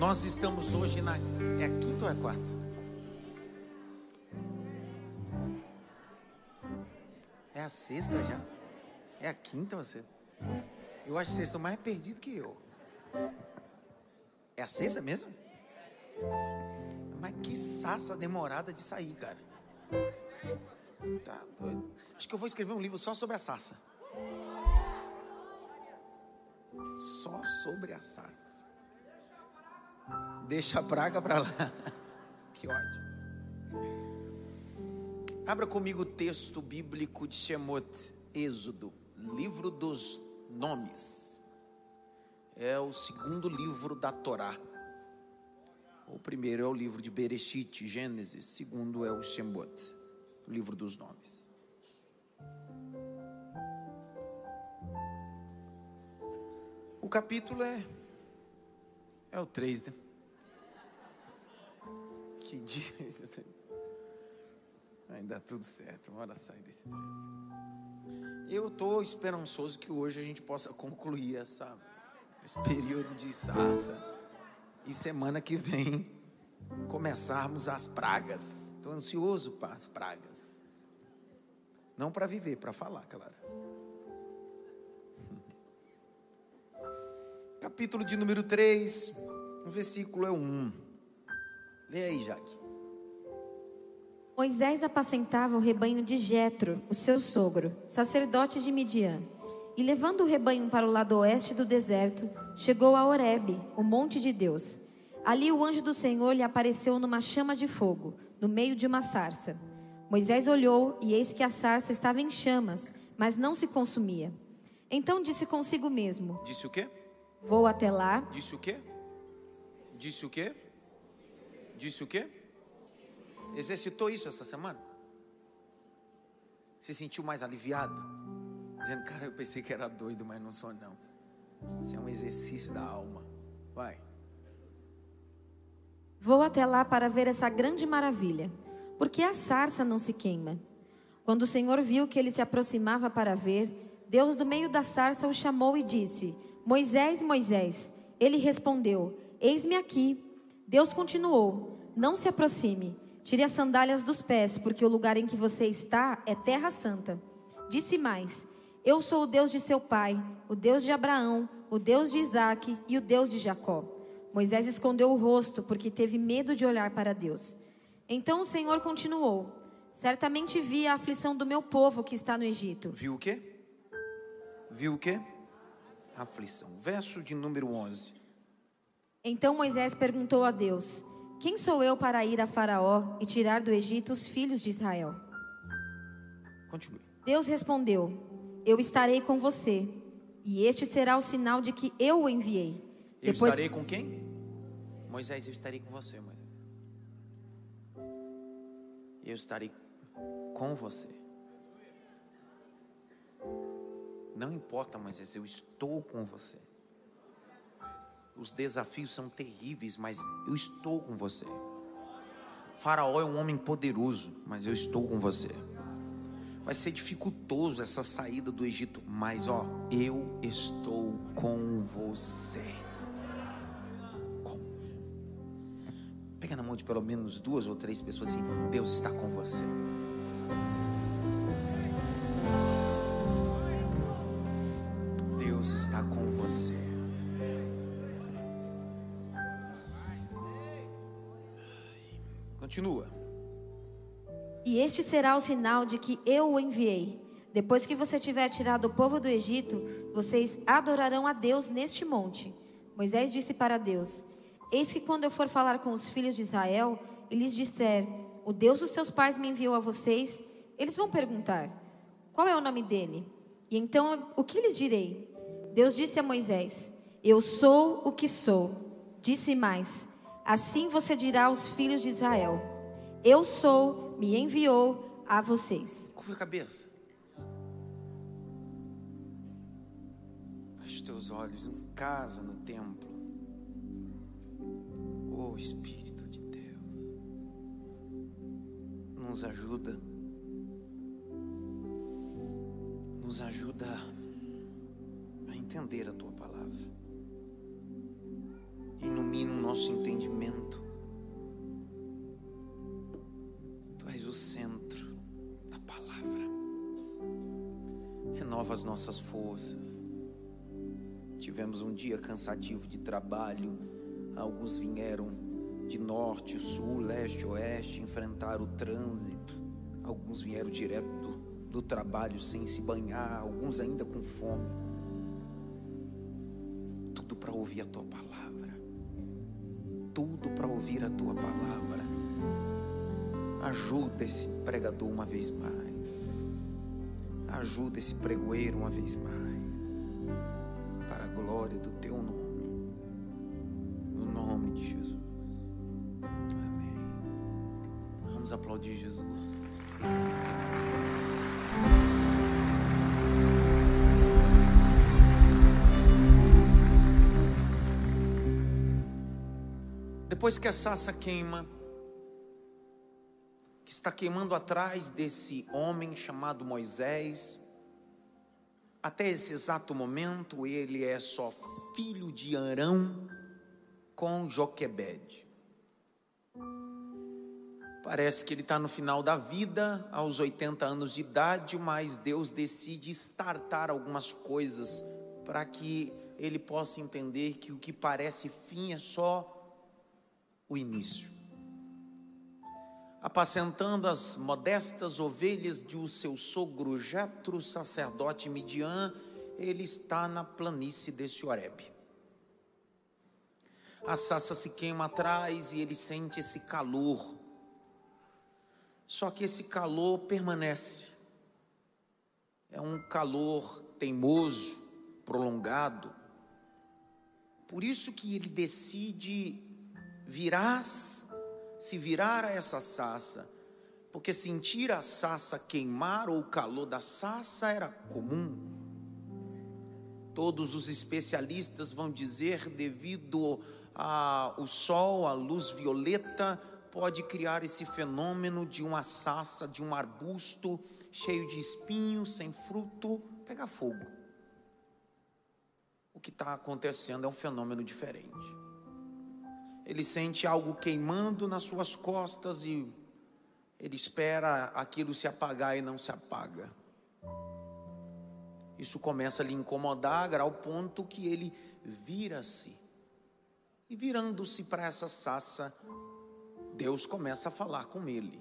Nós estamos hoje na. É quinta ou é quarta? É a sexta já? É a quinta ou a sexta? Eu acho que vocês estão mais perdidos que eu. É a sexta mesmo? Mas que sassa demorada de sair, cara. Tá doido. Acho que eu vou escrever um livro só sobre a sassa. Só sobre a sassa. Deixa a praga para lá. Que ódio. Abra comigo o texto bíblico de Shemot, Êxodo, livro dos nomes. É o segundo livro da Torá. O primeiro é o livro de Bereshit, Gênesis. Segundo é o Shemot, livro dos nomes. O capítulo é é o 3, né? Que dia. Ainda tudo certo, uma hora sai desse 3. Eu estou esperançoso que hoje a gente possa concluir essa, esse período de sarça. E semana que vem começarmos as pragas. Estou ansioso para as pragas. Não para viver, para falar, claro. Capítulo de número 3, o versículo é 1. Lê aí, Jaque. Moisés apacentava o rebanho de Jetro, o seu sogro, sacerdote de Midian. E levando o rebanho para o lado oeste do deserto, chegou a Horebe, o monte de Deus. Ali o anjo do Senhor lhe apareceu numa chama de fogo, no meio de uma sarça. Moisés olhou e eis que a sarça estava em chamas, mas não se consumia. Então disse consigo mesmo: Disse o quê? Vou até lá. Disse o quê? Disse o quê? Disse o quê? Exercitou isso essa semana? Se sentiu mais aliviado? Dizendo, cara, eu pensei que era doido, mas não sou não. Isso é um exercício da alma. Vai. Vou até lá para ver essa grande maravilha, porque a sarça não se queima. Quando o Senhor viu que ele se aproximava para ver, Deus do meio da sarça o chamou e disse: Moisés, Moisés. Ele respondeu: Eis-me aqui. Deus continuou: Não se aproxime. Tire as sandálias dos pés, porque o lugar em que você está é terra santa. Disse mais: Eu sou o Deus de seu pai, o Deus de Abraão, o Deus de Isaque e o Deus de Jacó. Moisés escondeu o rosto, porque teve medo de olhar para Deus. Então o Senhor continuou: Certamente vi a aflição do meu povo que está no Egito. Viu o quê? Viu o quê? Aflição. Verso de número 11. Então Moisés perguntou a Deus: Quem sou eu para ir a Faraó e tirar do Egito os filhos de Israel? Continue. Deus respondeu: Eu estarei com você, e este será o sinal de que eu o enviei. Eu estarei com quem? Moisés, eu estarei com você, Moisés. Eu estarei com você. Não importa, Moisés, eu estou com você. Os desafios são terríveis, mas eu estou com você. Faraó é um homem poderoso, mas eu estou com você. Vai ser dificultoso essa saída do Egito, mas ó, eu estou com você. Com. Pega na mão de pelo menos duas ou três pessoas assim, Deus está com você. Continua. E este será o sinal de que eu o enviei. Depois que você tiver tirado o povo do Egito, vocês adorarão a Deus neste monte. Moisés disse para Deus: Eis que quando eu for falar com os filhos de Israel e lhes disser: O Deus dos seus pais me enviou a vocês, eles vão perguntar: Qual é o nome dele? E então o que lhes direi? Deus disse a Moisés: Eu sou o que sou. Disse mais: Assim você dirá aos filhos de Israel: Eu sou, me enviou a vocês. Curva a cabeça. Feche teus olhos em casa, no templo. Oh Espírito de Deus, nos ajuda. Nos ajuda a entender a tua palavra. Nosso entendimento. Tu és o centro da palavra. Renova as nossas forças. Tivemos um dia cansativo de trabalho. Alguns vieram de norte, sul, leste, oeste, enfrentar o trânsito. Alguns vieram direto do, do trabalho sem se banhar, alguns ainda com fome. Tudo para ouvir a tua palavra. Tudo para ouvir a tua palavra. Ajuda esse pregador uma vez mais. Ajuda esse pregoeiro uma vez mais. Depois que a sassa queima, que está queimando atrás desse homem chamado Moisés, até esse exato momento ele é só filho de Arão com Joquebede. Parece que ele está no final da vida, aos 80 anos de idade, mas Deus decide startar algumas coisas para que ele possa entender que o que parece fim é só o início. Apacentando as modestas ovelhas de o seu sogro Jetro, sacerdote Midian, ele está na planície desse Horebe. A sassa se queima atrás e ele sente esse calor só que esse calor permanece. É um calor teimoso, prolongado. Por isso que ele decide virar, se virar a essa sassa, porque sentir a sassa queimar ou o calor da sassa era comum. Todos os especialistas vão dizer devido ao sol, à luz violeta, pode criar esse fenômeno de uma sassa, de um arbusto cheio de espinhos, sem fruto, pegar fogo. O que está acontecendo é um fenômeno diferente. Ele sente algo queimando nas suas costas e ele espera aquilo se apagar e não se apaga. Isso começa a lhe incomodar, ao ponto que ele vira-se. E virando-se para essa sassa, Deus começa a falar com ele.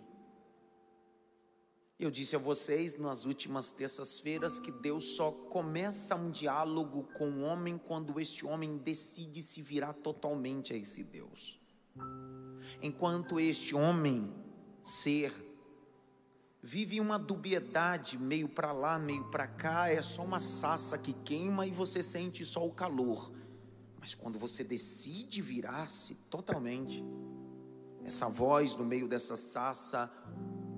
Eu disse a vocês nas últimas terças-feiras que Deus só começa um diálogo com o homem quando este homem decide se virar totalmente a esse Deus. Enquanto este homem, ser, vive uma dubiedade, meio para lá, meio para cá, é só uma sassa que queima e você sente só o calor. Mas quando você decide virar-se totalmente, essa voz no meio dessa sassa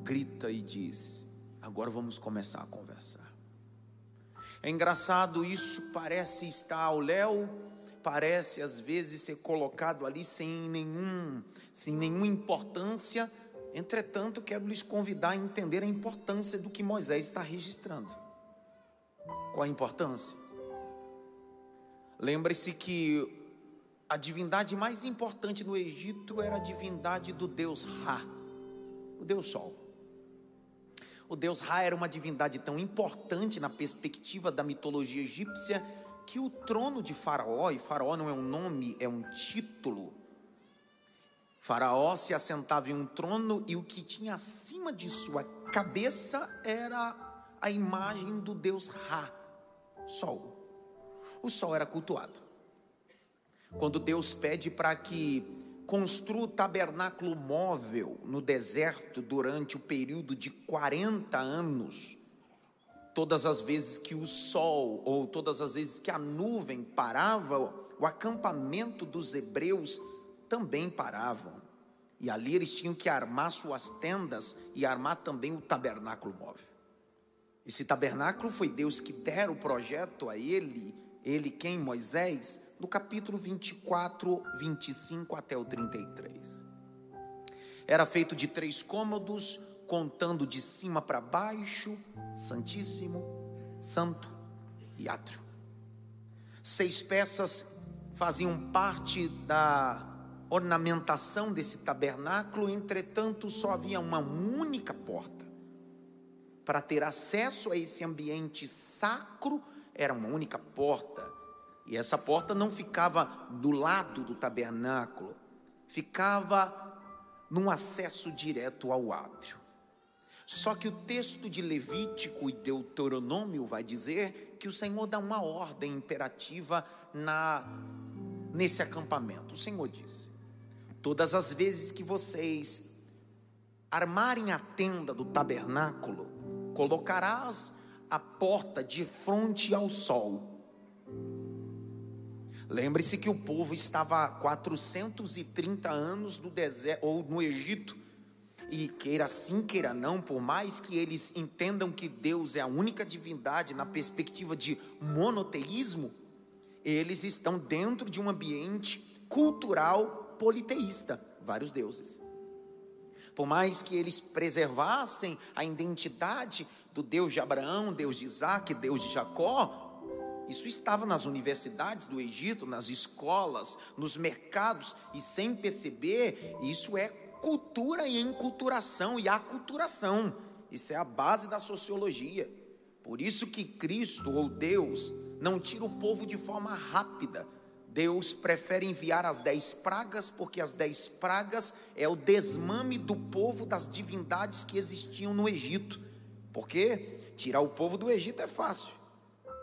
grita e diz: Agora vamos começar a conversar. É engraçado, isso parece estar ao léu, parece às vezes ser colocado ali sem nenhum, sem nenhuma importância. Entretanto, quero lhes convidar a entender a importância do que Moisés está registrando. Qual a importância? Lembre-se que a divindade mais importante no Egito era a divindade do deus Ra, o deus Sol. O deus Ra era uma divindade tão importante na perspectiva da mitologia egípcia que o trono de Faraó, e Faraó não é um nome, é um título. Faraó se assentava em um trono e o que tinha acima de sua cabeça era a imagem do deus Ra, Sol. O Sol era cultuado. Quando Deus pede para que construa o tabernáculo móvel no deserto durante o período de 40 anos, todas as vezes que o sol ou todas as vezes que a nuvem parava, o acampamento dos hebreus também paravam. E ali eles tinham que armar suas tendas e armar também o tabernáculo móvel. Esse tabernáculo foi Deus que dera o projeto a ele, ele quem? Moisés, do capítulo 24, 25 até o 33. Era feito de três cômodos, contando de cima para baixo, Santíssimo, Santo e Átrio. Seis peças faziam parte da ornamentação desse tabernáculo, entretanto, só havia uma única porta. Para ter acesso a esse ambiente sacro, era uma única porta. E essa porta não ficava do lado do tabernáculo, ficava num acesso direto ao átrio. Só que o texto de Levítico e Deuteronômio vai dizer que o Senhor dá uma ordem imperativa na nesse acampamento. O Senhor diz: Todas as vezes que vocês armarem a tenda do tabernáculo, colocarás a porta de frente ao sol. Lembre-se que o povo estava há 430 anos no deserto ou no Egito. E queira sim, queira não, por mais que eles entendam que Deus é a única divindade na perspectiva de monoteísmo, eles estão dentro de um ambiente cultural politeísta, vários deuses. Por mais que eles preservassem a identidade do Deus de Abraão, Deus de Isaac, Deus de Jacó, isso estava nas universidades do Egito, nas escolas, nos mercados, e sem perceber, isso é cultura e enculturação e aculturação. Isso é a base da sociologia. Por isso que Cristo ou Deus não tira o povo de forma rápida. Deus prefere enviar as dez pragas, porque as dez pragas é o desmame do povo das divindades que existiam no Egito. Porque tirar o povo do Egito é fácil,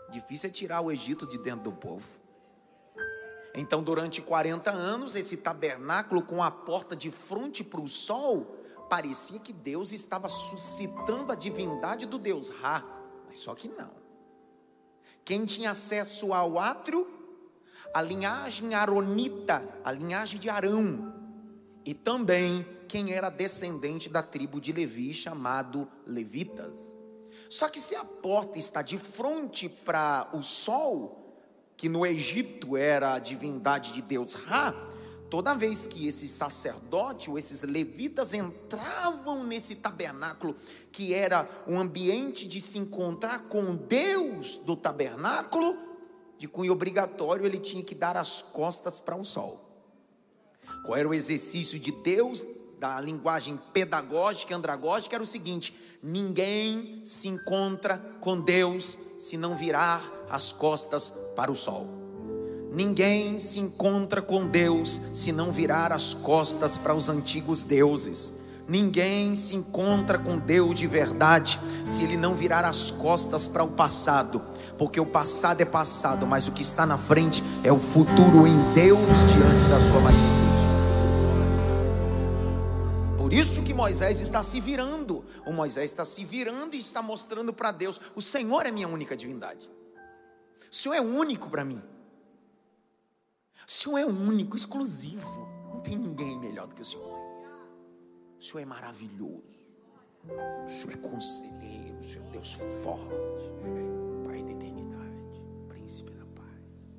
difícil é tirar o Egito de dentro do povo. Então, durante 40 anos, esse tabernáculo com a porta de frente para o sol, parecia que Deus estava suscitando a divindade do Deus Ra, mas só que não. Quem tinha acesso ao átrio? A linhagem aronita, a linhagem de Arão. E também quem era descendente da tribo de Levi, chamado Levitas. Só que se a porta está de frente para o sol, que no Egito era a divindade de Deus Ra, toda vez que esse sacerdote ou esses levitas entravam nesse tabernáculo, que era um ambiente de se encontrar com Deus do tabernáculo, de cunho obrigatório, ele tinha que dar as costas para o sol. Qual era o exercício de Deus, da linguagem pedagógica, andragógica, era o seguinte: ninguém se encontra com Deus se não virar as costas para o sol. Ninguém se encontra com Deus se não virar as costas para os antigos deuses. Ninguém se encontra com Deus de verdade se ele não virar as costas para o passado, porque o passado é passado, mas o que está na frente é o futuro em Deus diante da sua magnitude. Por isso que Moisés está se virando. O Moisés está se virando e está mostrando para Deus: o Senhor é minha única divindade. O Senhor é único para mim. O Senhor é único, exclusivo. Não tem ninguém melhor do que o Senhor. O Senhor é maravilhoso. O Senhor é conselheiro. O Senhor é Deus forte. Pai da eternidade. Príncipe da paz.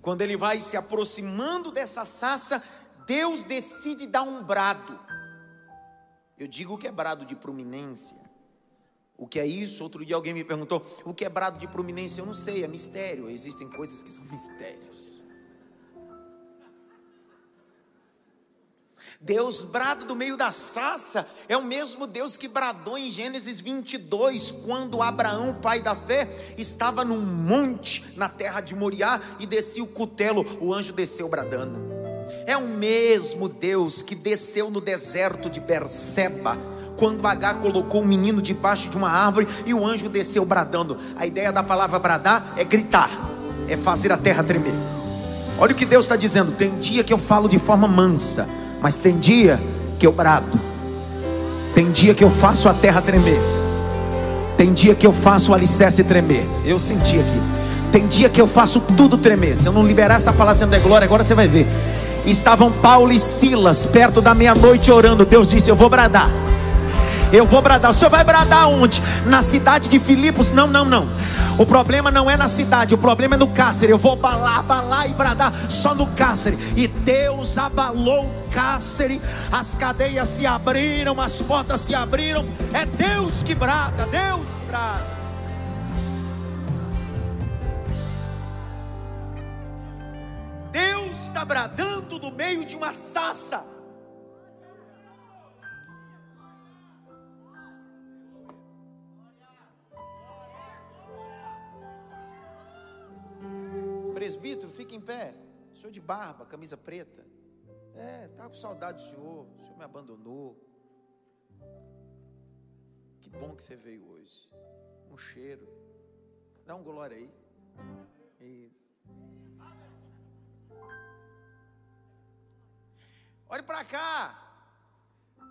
Quando ele vai se aproximando dessa sassa, Deus decide dar um brado. Eu digo que é brado de prominência. O que é isso? Outro dia alguém me perguntou: o que é brado de prominência? Eu não sei, é mistério. Existem coisas que são mistérios. Deus brada do meio da sassa, é o mesmo Deus que bradou em Gênesis 22, quando Abraão, pai da fé, estava num monte na terra de Moriá e descia o cutelo, o anjo desceu bradando. É o mesmo Deus que desceu no deserto de Berseba quando Agar colocou o menino debaixo de uma árvore e o anjo desceu bradando. A ideia da palavra bradar é gritar, é fazer a terra tremer. Olha o que Deus está dizendo: tem dia que eu falo de forma mansa, mas tem dia que eu brado, tem dia que eu faço a terra tremer, tem dia que eu faço o alicerce tremer. Eu senti aqui. Tem dia que eu faço tudo tremer. Se eu não liberar essa palavra sendo é glória, agora você vai ver. Estavam Paulo e Silas perto da meia-noite orando. Deus disse: Eu vou bradar. Eu vou bradar. O senhor vai bradar onde? Na cidade de Filipos? Não, não, não. O problema não é na cidade, o problema é no cárcere. Eu vou balar, balar e bradar só no cárcere. E Deus abalou o cárcere, as cadeias se abriram, as portas se abriram. É Deus que brada, Deus que brada. Está bradando do meio de uma sassa. Presbítero, fica em pé. Senhor de barba, camisa preta. É, tá com saudade do Senhor. O Senhor me abandonou. Que bom que você veio hoje. Um cheiro. Dá um glória aí. Isso. Olhe para cá.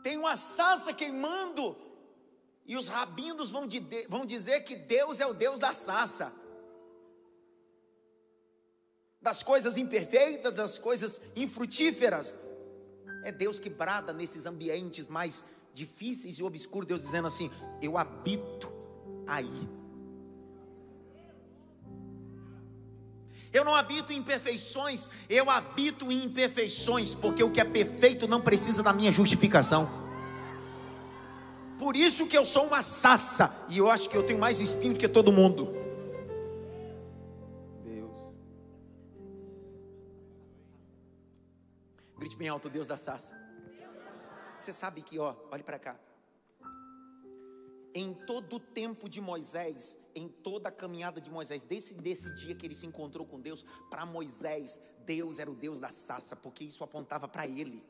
Tem uma sassa queimando. E os rabinos vão, de, vão dizer que Deus é o Deus da sassa. Das coisas imperfeitas, das coisas infrutíferas. É Deus que brada nesses ambientes mais difíceis e obscuros. Deus dizendo assim: Eu habito aí. Eu não habito em perfeições, eu habito em imperfeições, porque o que é perfeito não precisa da minha justificação. Por isso que eu sou uma sassa, e eu acho que eu tenho mais espinho que todo mundo. Deus. Grite bem alto, Deus da sassa. Você sabe que, ó, olhe para cá em todo o tempo de Moisés, em toda a caminhada de Moisés, desde desse dia que ele se encontrou com Deus, para Moisés, Deus era o Deus da sassa, porque isso apontava para ele.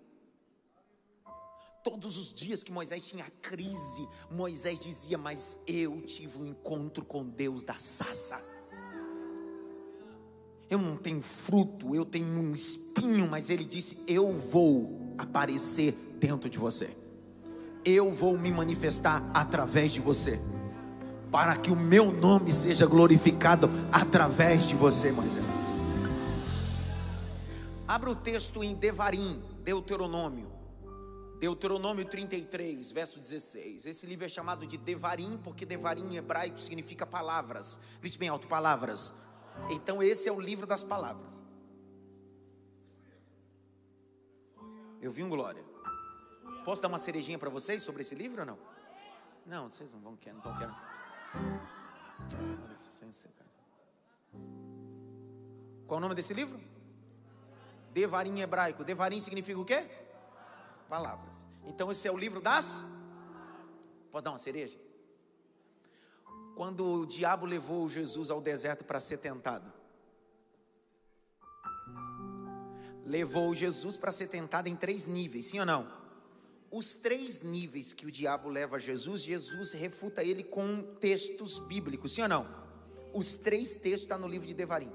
Todos os dias que Moisés tinha crise, Moisés dizia: Mas eu tive um encontro com Deus da sassa. Eu não tenho fruto, eu tenho um espinho, mas ele disse: Eu vou aparecer dentro de você eu vou me manifestar através de você, para que o meu nome seja glorificado através de você, Moisés. Abra o texto em Devarim, Deuteronômio. Deuteronômio 33, verso 16. Esse livro é chamado de Devarim, porque Devarim em hebraico significa palavras. Grite bem alto, palavras. Então esse é o livro das palavras. Eu vi um glória. Posso dar uma cerejinha para vocês sobre esse livro ou não? Não, vocês não vão querer, não estão querendo. Dá licença, cara. Qual o nome desse livro? Devarim hebraico. Devarim significa o quê? Palavras. Então esse é o livro das. Pode dar uma cereja? Quando o diabo levou Jesus ao deserto para ser tentado. Levou Jesus para ser tentado em três níveis, sim ou não? Os três níveis que o diabo leva a Jesus, Jesus refuta ele com textos bíblicos, sim ou não? Os três textos estão tá no livro de Devarim.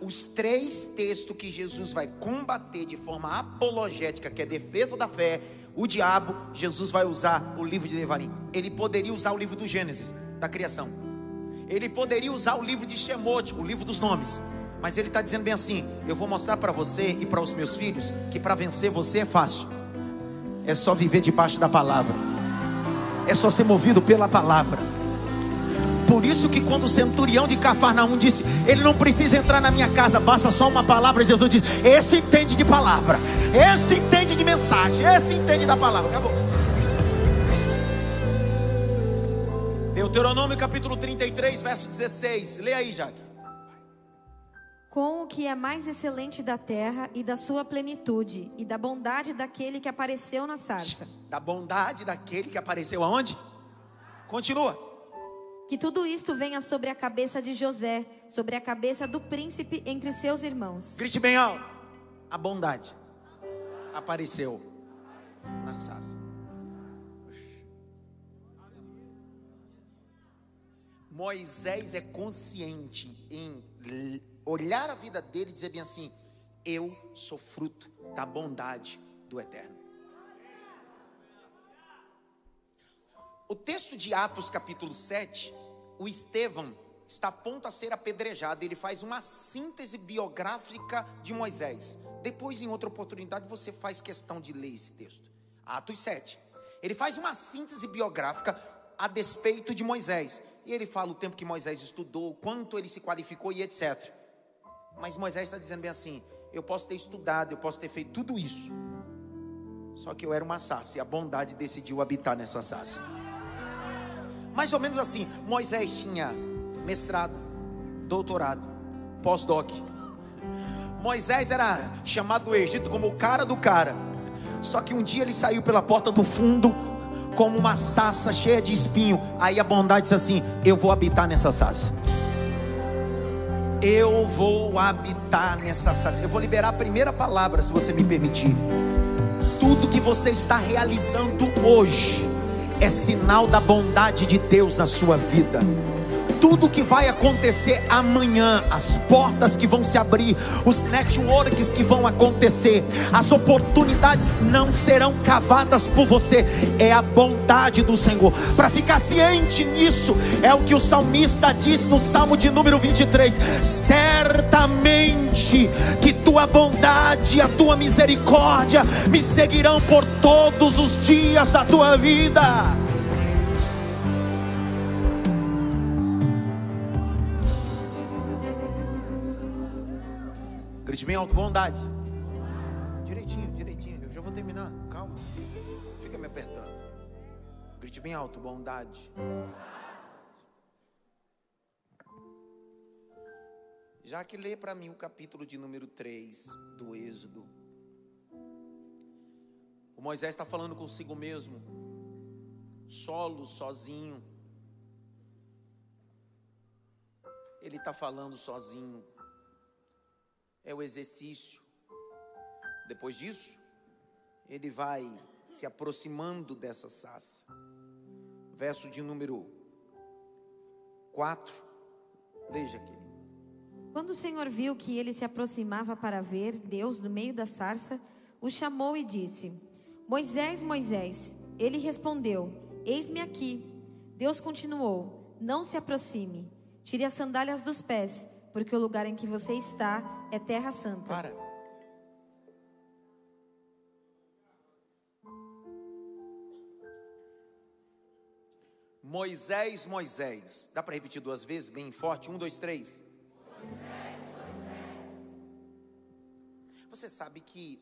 Os três textos que Jesus vai combater de forma apologética, que é defesa da fé, o diabo, Jesus vai usar o livro de Devarim. Ele poderia usar o livro do Gênesis, da criação. Ele poderia usar o livro de Shemot, o livro dos nomes. Mas ele está dizendo bem assim: eu vou mostrar para você e para os meus filhos que para vencer você é fácil. É só viver debaixo da palavra. É só ser movido pela palavra. Por isso que quando o centurião de Cafarnaum disse, ele não precisa entrar na minha casa, basta só uma palavra, Jesus diz: esse entende de palavra, esse entende de mensagem, esse entende da palavra. Acabou. Deuteronômio capítulo 33, verso 16. Leia aí, Jaque com o que é mais excelente da terra e da sua plenitude, e da bondade daquele que apareceu na sarça. Da bondade daquele que apareceu aonde? Continua. Que tudo isto venha sobre a cabeça de José, sobre a cabeça do príncipe entre seus irmãos. Grite bem alto. A bondade apareceu na sarça. Moisés é consciente em olhar a vida dele e dizer bem assim: eu sou fruto da bondade do Eterno. O texto de Atos, capítulo 7, o Estevão está a ponto a ser apedrejado. Ele faz uma síntese biográfica de Moisés. Depois, em outra oportunidade, você faz questão de ler esse texto. Atos 7. Ele faz uma síntese biográfica a despeito de Moisés. E ele fala o tempo que Moisés estudou, quanto ele se qualificou e etc. Mas Moisés está dizendo bem assim: eu posso ter estudado, eu posso ter feito tudo isso. Só que eu era uma sassa e a bondade decidiu habitar nessa sassa. Mais ou menos assim, Moisés tinha mestrado, doutorado, pós-doc. Moisés era chamado do Egito como o cara do cara. Só que um dia ele saiu pela porta do fundo como uma sassa cheia de espinho. Aí a bondade disse assim: Eu vou habitar nessa sassa. Eu vou habitar nessa sassa. Eu vou liberar a primeira palavra, se você me permitir. Tudo que você está realizando hoje é sinal da bondade de Deus na sua vida tudo que vai acontecer amanhã, as portas que vão se abrir, os networks que vão acontecer, as oportunidades não serão cavadas por você, é a bondade do Senhor. Para ficar ciente nisso, é o que o salmista diz no Salmo de número 23: certamente que tua bondade, a tua misericórdia me seguirão por todos os dias da tua vida. Grite bem alto, bondade. Direitinho, direitinho. Eu já vou terminar. Calma. Fica me apertando. Grite bem alto, bondade. Já que lê para mim o capítulo de número 3 do Êxodo. O Moisés está falando consigo mesmo, solo, sozinho. Ele está falando sozinho é o exercício. Depois disso, ele vai se aproximando dessa sassa. Verso de número 4. Leia aqui. Quando o Senhor viu que ele se aproximava para ver Deus no meio da sarça, o chamou e disse: Moisés, Moisés. Ele respondeu: Eis-me aqui. Deus continuou: Não se aproxime. Tire as sandálias dos pés, porque o lugar em que você está é terra santa. Para. Moisés, Moisés. Dá para repetir duas vezes, bem forte? Um, dois, três. Moisés, Moisés. Você sabe que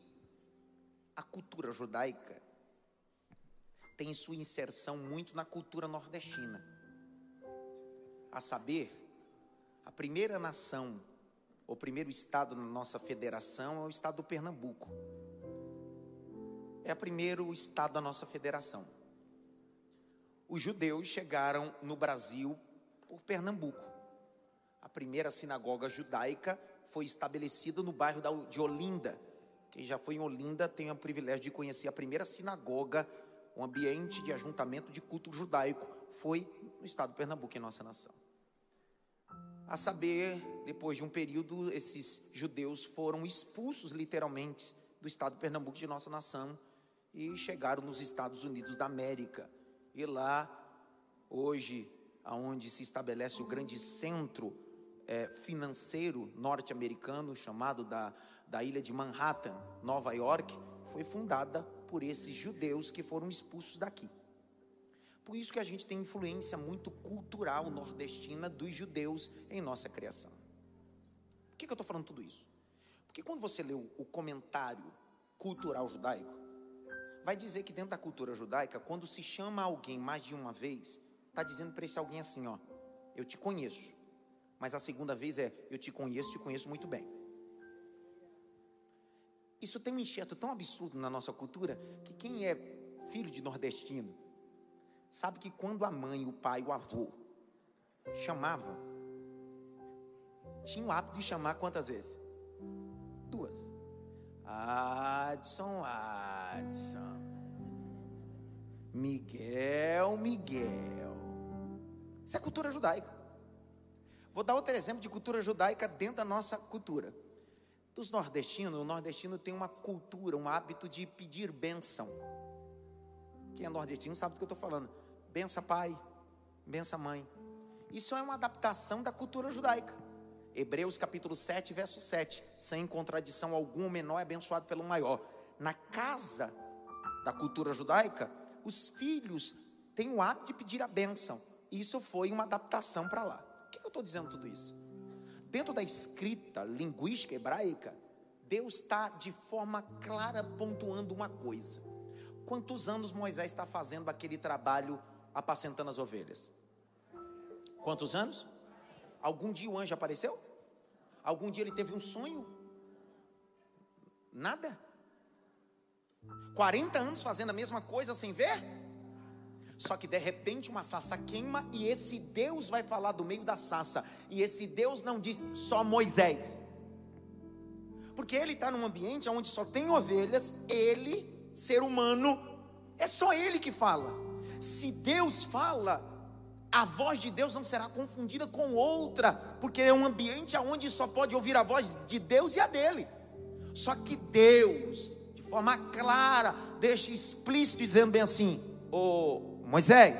a cultura judaica tem sua inserção muito na cultura nordestina. A saber, a primeira nação, o primeiro estado na nossa federação é o estado do Pernambuco. É o primeiro estado da nossa federação. Os judeus chegaram no Brasil por Pernambuco. A primeira sinagoga judaica foi estabelecida no bairro de Olinda. Quem já foi em Olinda tem o privilégio de conhecer a primeira sinagoga, um ambiente de ajuntamento de culto judaico. Foi no estado do Pernambuco, em nossa nação. A saber, depois de um período, esses judeus foram expulsos literalmente do estado de Pernambuco de nossa nação e chegaram nos Estados Unidos da América. E lá, hoje, aonde se estabelece o grande centro é, financeiro norte-americano, chamado da, da ilha de Manhattan, Nova York, foi fundada por esses judeus que foram expulsos daqui. Por isso que a gente tem influência muito cultural nordestina dos judeus em nossa criação. Por que, que eu estou falando tudo isso? Porque quando você lê o comentário cultural judaico, vai dizer que dentro da cultura judaica, quando se chama alguém mais de uma vez, está dizendo para esse alguém assim: ó, eu te conheço. Mas a segunda vez é, eu te conheço, te conheço muito bem. Isso tem um enxerto tão absurdo na nossa cultura que quem é filho de nordestino Sabe que quando a mãe, o pai, o avô chamavam, tinha o hábito de chamar quantas vezes? Duas. Adson, Adson. Miguel, Miguel. Isso é cultura judaica. Vou dar outro exemplo de cultura judaica dentro da nossa cultura. Dos nordestinos, o nordestino tem uma cultura, um hábito de pedir bênção. Quem é nordestino sabe do que eu estou falando bença pai, bença mãe. Isso é uma adaptação da cultura judaica. Hebreus capítulo 7, verso 7. Sem contradição alguma, o menor é abençoado pelo maior. Na casa da cultura judaica, os filhos têm o hábito de pedir a bênção. Isso foi uma adaptação para lá. Por que eu estou dizendo tudo isso? Dentro da escrita linguística hebraica, Deus está de forma clara pontuando uma coisa. Quantos anos Moisés está fazendo aquele trabalho apacentando as ovelhas. Quantos anos? Algum dia o anjo apareceu? Algum dia ele teve um sonho? Nada. 40 anos fazendo a mesma coisa sem ver? Só que de repente uma sassa queima e esse Deus vai falar do meio da sassa. E esse Deus não diz só Moisés. Porque ele está num ambiente onde só tem ovelhas, ele, ser humano, é só ele que fala. Se Deus fala, a voz de Deus não será confundida com outra, porque é um ambiente onde só pode ouvir a voz de Deus e a dele. Só que Deus, de forma clara, deixa explícito dizendo bem assim: Ô Moisés,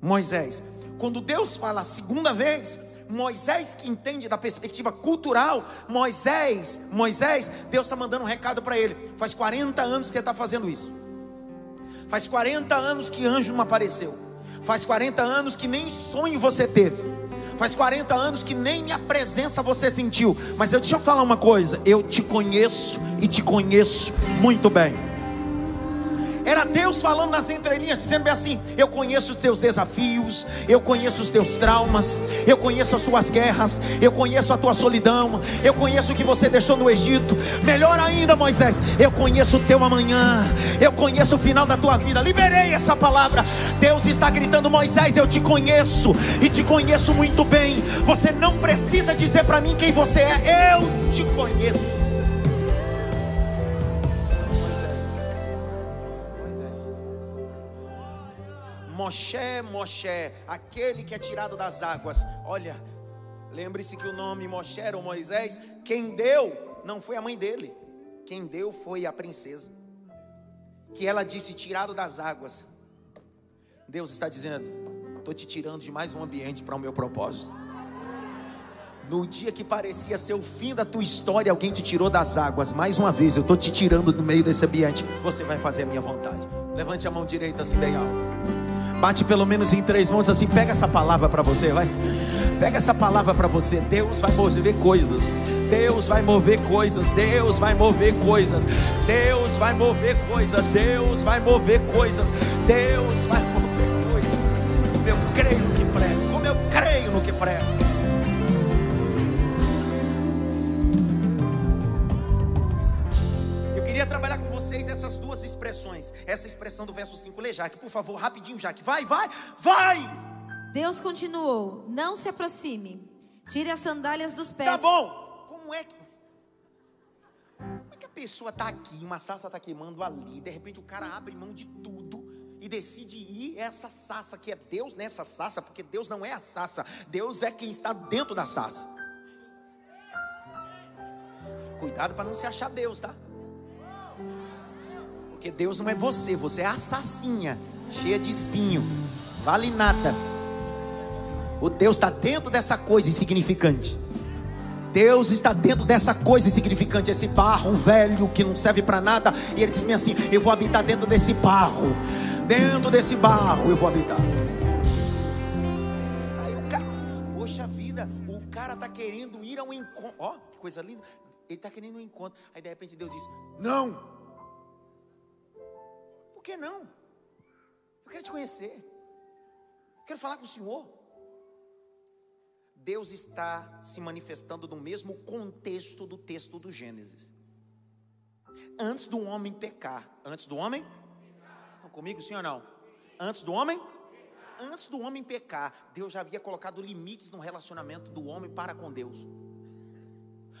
Moisés, quando Deus fala a segunda vez, Moisés que entende da perspectiva cultural, Moisés, Moisés, Deus está mandando um recado para ele. Faz 40 anos que você está fazendo isso. Faz 40 anos que anjo não apareceu. Faz 40 anos que nem sonho você teve. Faz 40 anos que nem minha presença você sentiu. Mas eu deixa eu falar uma coisa, eu te conheço e te conheço muito bem. Era Deus falando nas entrelinhas, dizendo bem assim: Eu conheço os teus desafios, eu conheço os teus traumas, eu conheço as tuas guerras, eu conheço a tua solidão, eu conheço o que você deixou no Egito. Melhor ainda, Moisés, eu conheço o teu amanhã, eu conheço o final da tua vida. Liberei essa palavra. Deus está gritando: Moisés, eu te conheço e te conheço muito bem. Você não precisa dizer para mim quem você é, eu te conheço. Moshe, Moshe, aquele que é tirado das águas. Olha, lembre-se que o nome Moshe era Moisés. Quem deu não foi a mãe dele, quem deu foi a princesa. Que ela disse: tirado das águas. Deus está dizendo: estou te tirando de mais um ambiente para o meu propósito. No dia que parecia ser o fim da tua história, alguém te tirou das águas. Mais uma vez, eu estou te tirando do meio desse ambiente. Você vai fazer a minha vontade. Levante a mão direita assim bem alto. Bate pelo menos em três mãos assim, pega essa palavra para você, vai. Pega essa palavra para você. Deus vai mover coisas. Deus vai mover coisas. Deus vai mover coisas. Deus vai mover coisas. Deus vai mover coisas. Deus vai mover coisas. Como eu creio no que prego. Como eu creio no que prego. Essas duas expressões. Essa expressão do verso 5, lê Jaque, por favor, rapidinho, Jaque. Vai, vai, vai! Deus continuou: Não se aproxime, tire as sandálias dos pés. Tá bom, como é que. Como é que a pessoa está aqui, uma sassa está queimando ali, de repente o cara abre mão de tudo e decide ir essa sassa que é Deus nessa sassa, porque Deus não é a sassa, Deus é quem está dentro da sassa. Cuidado para não se achar Deus, tá? Porque Deus não é você, você é assassina, cheia de espinho, vale nada. O Deus está dentro dessa coisa insignificante. Deus está dentro dessa coisa insignificante, esse barro velho que não serve para nada. E ele diz me assim: Eu vou habitar dentro desse barro, dentro desse barro eu vou habitar. Aí o cara, poxa vida, o cara está querendo ir ao encontro. Ó, que coisa linda. Ele está querendo um encontro. Aí de repente Deus diz: Não que não? Eu quero te conhecer. Eu quero falar com o Senhor. Deus está se manifestando no mesmo contexto do texto do Gênesis. Antes do homem pecar, antes do homem, estão comigo, sim ou não? Antes do homem, antes do homem pecar, Deus já havia colocado limites no relacionamento do homem para com Deus.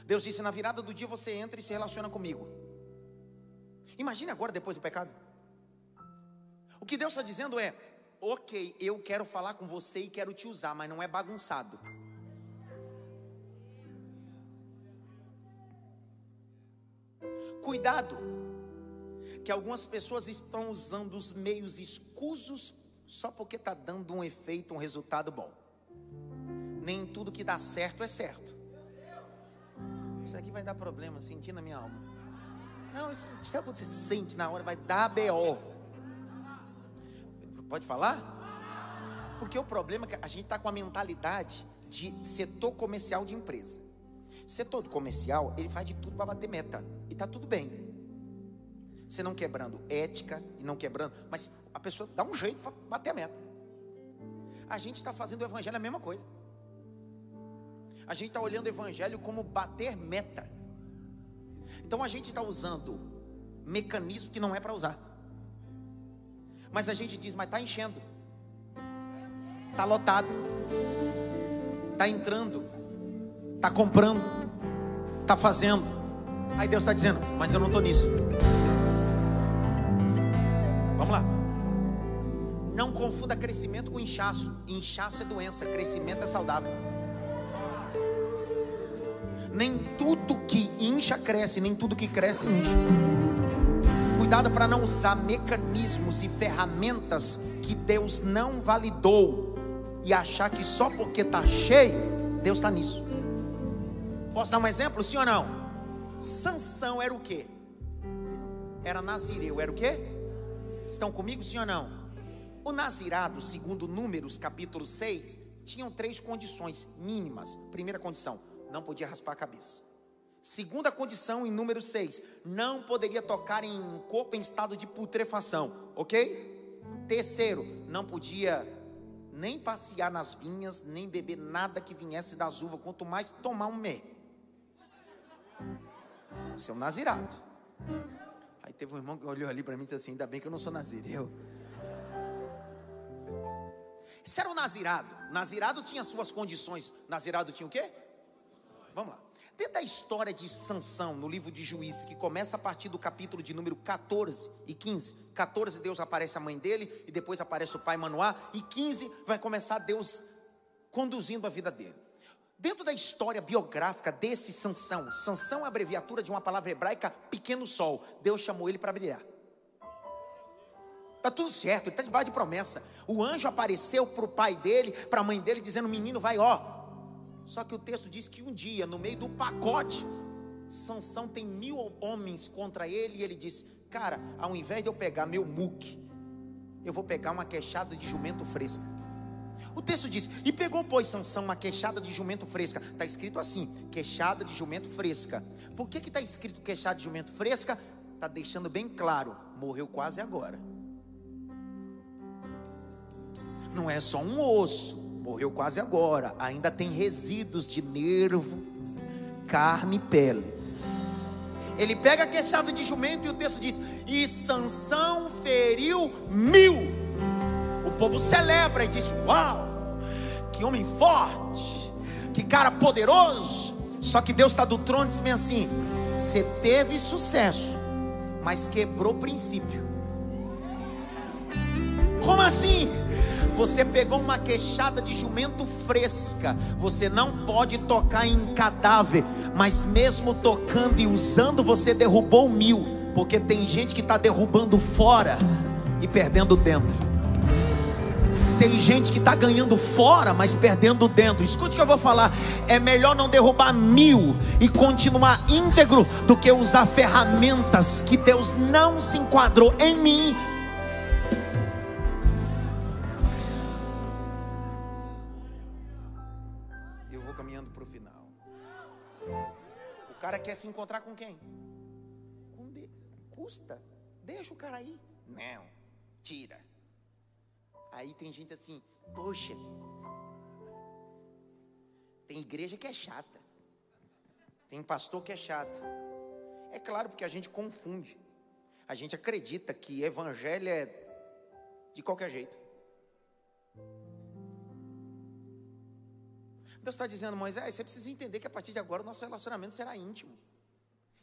Deus disse: na virada do dia você entra e se relaciona comigo. Imagine agora depois do pecado. O que Deus está dizendo é: ok, eu quero falar com você e quero te usar, mas não é bagunçado. Cuidado, que algumas pessoas estão usando os meios escusos só porque está dando um efeito, um resultado bom. Nem tudo que dá certo é certo. Isso aqui vai dar problema, senti na minha alma. Não, isso, isso é o que você sente na hora, vai dar BO. Pode falar? Porque o problema é que a gente está com a mentalidade de setor comercial de empresa. Setor comercial, ele faz de tudo para bater meta. E está tudo bem. Você não quebrando ética e não quebrando, mas a pessoa dá um jeito para bater a meta. A gente está fazendo o evangelho a mesma coisa. A gente está olhando o evangelho como bater meta. Então a gente está usando mecanismo que não é para usar. Mas a gente diz, mas está enchendo. Está lotado. Está entrando. Está comprando. Está fazendo. Aí Deus está dizendo, mas eu não estou nisso. Vamos lá. Não confunda crescimento com inchaço. Inchaço é doença, crescimento é saudável. Nem tudo que incha cresce, nem tudo que cresce incha. Cuidado para não usar mecanismos e ferramentas que Deus não validou e achar que só porque está cheio, Deus está nisso. Posso dar um exemplo? Sim ou não? Sansão era o que? Era nazireu, era o que? Estão comigo, sim ou não? O nazirado, segundo Números capítulo 6, tinham três condições mínimas. Primeira condição, não podia raspar a cabeça. Segunda condição, em número 6, não poderia tocar em um corpo em estado de putrefação, ok? Terceiro, não podia nem passear nas vinhas, nem beber nada que viesse das uvas, quanto mais tomar um mé. Você é um nazirado. Aí teve um irmão que olhou ali para mim e disse assim: ainda bem que eu não sou nazireu. Isso era o nazirado. Nazirado tinha suas condições. Nazirado tinha o quê? Vamos lá. Dentro da história de Sansão, no livro de Juízes, que começa a partir do capítulo de número 14 e 15. 14, Deus aparece a mãe dele, e depois aparece o pai Manoá, e 15 vai começar Deus conduzindo a vida dele. Dentro da história biográfica desse Sansão, Sansão é a abreviatura de uma palavra hebraica, pequeno sol. Deus chamou ele para brilhar. Tá tudo certo, ele está debaixo de promessa. O anjo apareceu para o pai dele, para a mãe dele, dizendo: Menino, vai, ó, só que o texto diz que um dia, no meio do pacote, Sansão tem mil homens contra ele e ele diz: Cara, ao invés de eu pegar meu muque, eu vou pegar uma queixada de jumento fresca. O texto diz: E pegou, pois, Sansão uma queixada de jumento fresca. Está escrito assim: queixada de jumento fresca. Por que está escrito queixada de jumento fresca? Está deixando bem claro: morreu quase agora. Não é só um osso morreu quase agora, ainda tem resíduos de nervo, carne e pele. Ele pega a queixada de jumento e o texto diz: E Sansão feriu mil. O povo celebra e diz: Uau, que homem forte, que cara poderoso. Só que Deus está do trono e diz bem assim: Você teve sucesso, mas quebrou princípio. Como assim? Você pegou uma queixada de jumento fresca. Você não pode tocar em cadáver, mas mesmo tocando e usando, você derrubou mil. Porque tem gente que está derrubando fora e perdendo dentro. Tem gente que está ganhando fora, mas perdendo dentro. Escute o que eu vou falar. É melhor não derrubar mil e continuar íntegro do que usar ferramentas que Deus não se enquadrou em mim cara quer se encontrar com quem? Com Deus. Custa. Deixa o cara aí. Não. Tira. Aí tem gente assim, poxa. Tem igreja que é chata. Tem pastor que é chato. É claro porque a gente confunde. A gente acredita que evangelho é de qualquer jeito. Deus está dizendo, Moisés, você precisa entender que a partir de agora o nosso relacionamento será íntimo.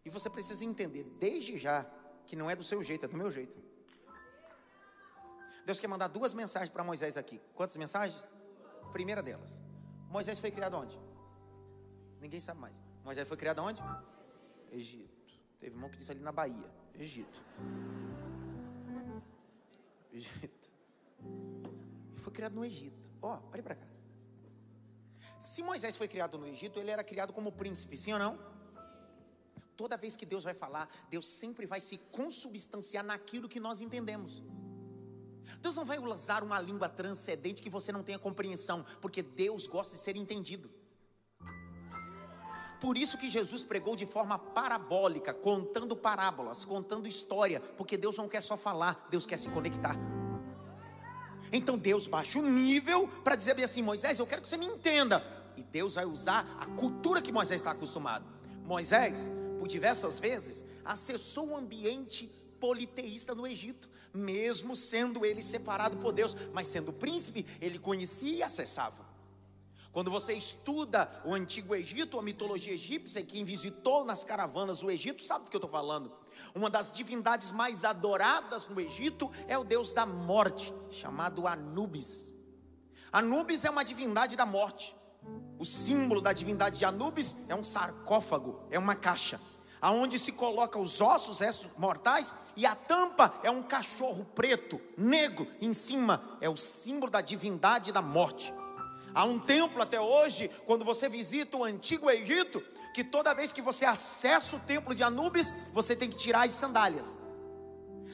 E você precisa entender desde já que não é do seu jeito, é do meu jeito. Deus quer mandar duas mensagens para Moisés aqui. Quantas mensagens? Primeira delas. Moisés foi criado onde? Ninguém sabe mais. Moisés foi criado onde? Egito. Teve irmão que disse ali na Bahia. Egito. Egito. E foi criado no Egito. Ó, oh, olha para cá. Se Moisés foi criado no Egito, ele era criado como príncipe, sim ou não? Toda vez que Deus vai falar, Deus sempre vai se consubstanciar naquilo que nós entendemos. Deus não vai usar uma língua transcendente que você não tenha compreensão, porque Deus gosta de ser entendido. Por isso que Jesus pregou de forma parabólica, contando parábolas, contando história, porque Deus não quer só falar, Deus quer se conectar. Então Deus baixa o nível para dizer bem assim: Moisés, eu quero que você me entenda. E Deus vai usar a cultura que Moisés está acostumado. Moisés, por diversas vezes, acessou o ambiente politeísta no Egito, mesmo sendo ele separado por Deus, mas sendo príncipe, ele conhecia e acessava. Quando você estuda o antigo Egito, a mitologia egípcia, quem visitou nas caravanas o Egito sabe do que eu estou falando. Uma das divindades mais adoradas no Egito é o deus da morte, chamado Anubis. Anubis é uma divindade da morte. O símbolo da divindade de Anubis é um sarcófago, é uma caixa, aonde se coloca os ossos, restos mortais, e a tampa é um cachorro preto, negro, em cima é o símbolo da divindade da morte. Há um templo até hoje, quando você visita o antigo Egito, que toda vez que você acessa o templo de Anubis, você tem que tirar as sandálias.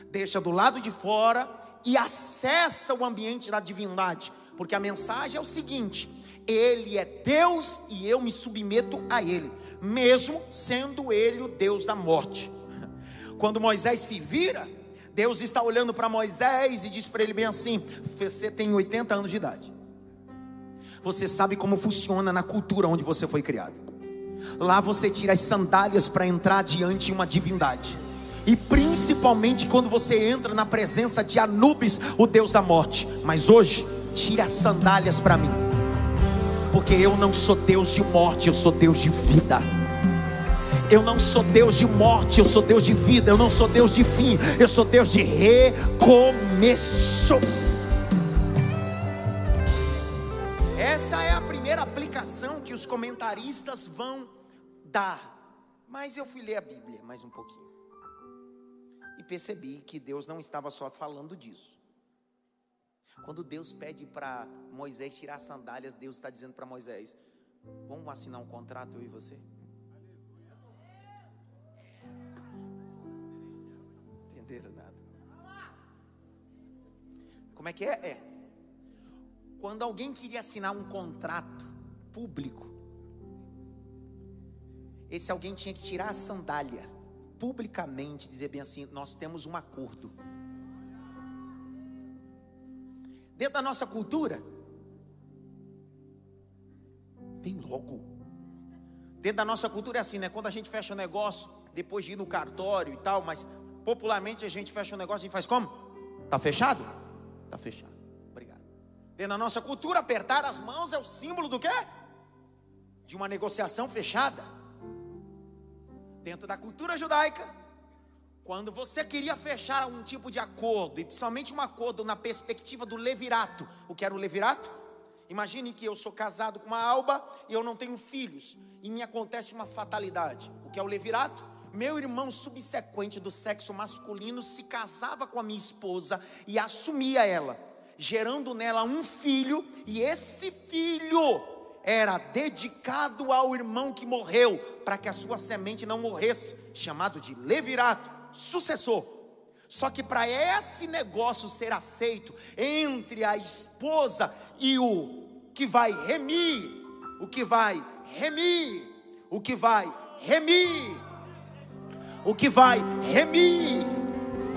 Deixa do lado de fora e acessa o ambiente da divindade, porque a mensagem é o seguinte: ele é Deus e eu me submeto a ele, mesmo sendo ele o Deus da morte. Quando Moisés se vira, Deus está olhando para Moisés e diz para ele bem assim: Você tem 80 anos de idade você sabe como funciona na cultura onde você foi criado. Lá você tira as sandálias para entrar diante de uma divindade. E principalmente quando você entra na presença de Anubis, o Deus da morte. Mas hoje, tire as sandálias para mim. Porque eu não sou Deus de morte, eu sou Deus de vida. Eu não sou Deus de morte, eu sou Deus de vida. Eu não sou Deus de fim, eu sou Deus de recomeço. Essa é a primeira aplicação que os comentaristas vão dar. Mas eu fui ler a Bíblia mais um pouquinho. E percebi que Deus não estava só falando disso. Quando Deus pede para Moisés tirar as sandálias, Deus está dizendo para Moisés: Vamos assinar um contrato eu e você? Entenderam nada? Como é que é? É. Quando alguém queria assinar um contrato público, esse alguém tinha que tirar a sandália publicamente, dizer bem assim: nós temos um acordo. Dentro da nossa cultura, bem logo. Dentro da nossa cultura é assim, né? Quando a gente fecha um negócio, depois de ir no cartório e tal, mas popularmente a gente fecha um negócio e faz como? Tá fechado? Tá fechado. E na nossa cultura, apertar as mãos é o símbolo do quê? De uma negociação fechada. Dentro da cultura judaica, quando você queria fechar um tipo de acordo, e principalmente um acordo na perspectiva do levirato, o que era o levirato? Imagine que eu sou casado com uma alba e eu não tenho filhos, e me acontece uma fatalidade. O que é o levirato? Meu irmão subsequente do sexo masculino se casava com a minha esposa e assumia ela gerando nela um filho, e esse filho era dedicado ao irmão que morreu, para que a sua semente não morresse, chamado de levirato, sucessor. Só que para esse negócio ser aceito entre a esposa e o que vai remir, o que vai remir, o que vai remir, o que vai remir,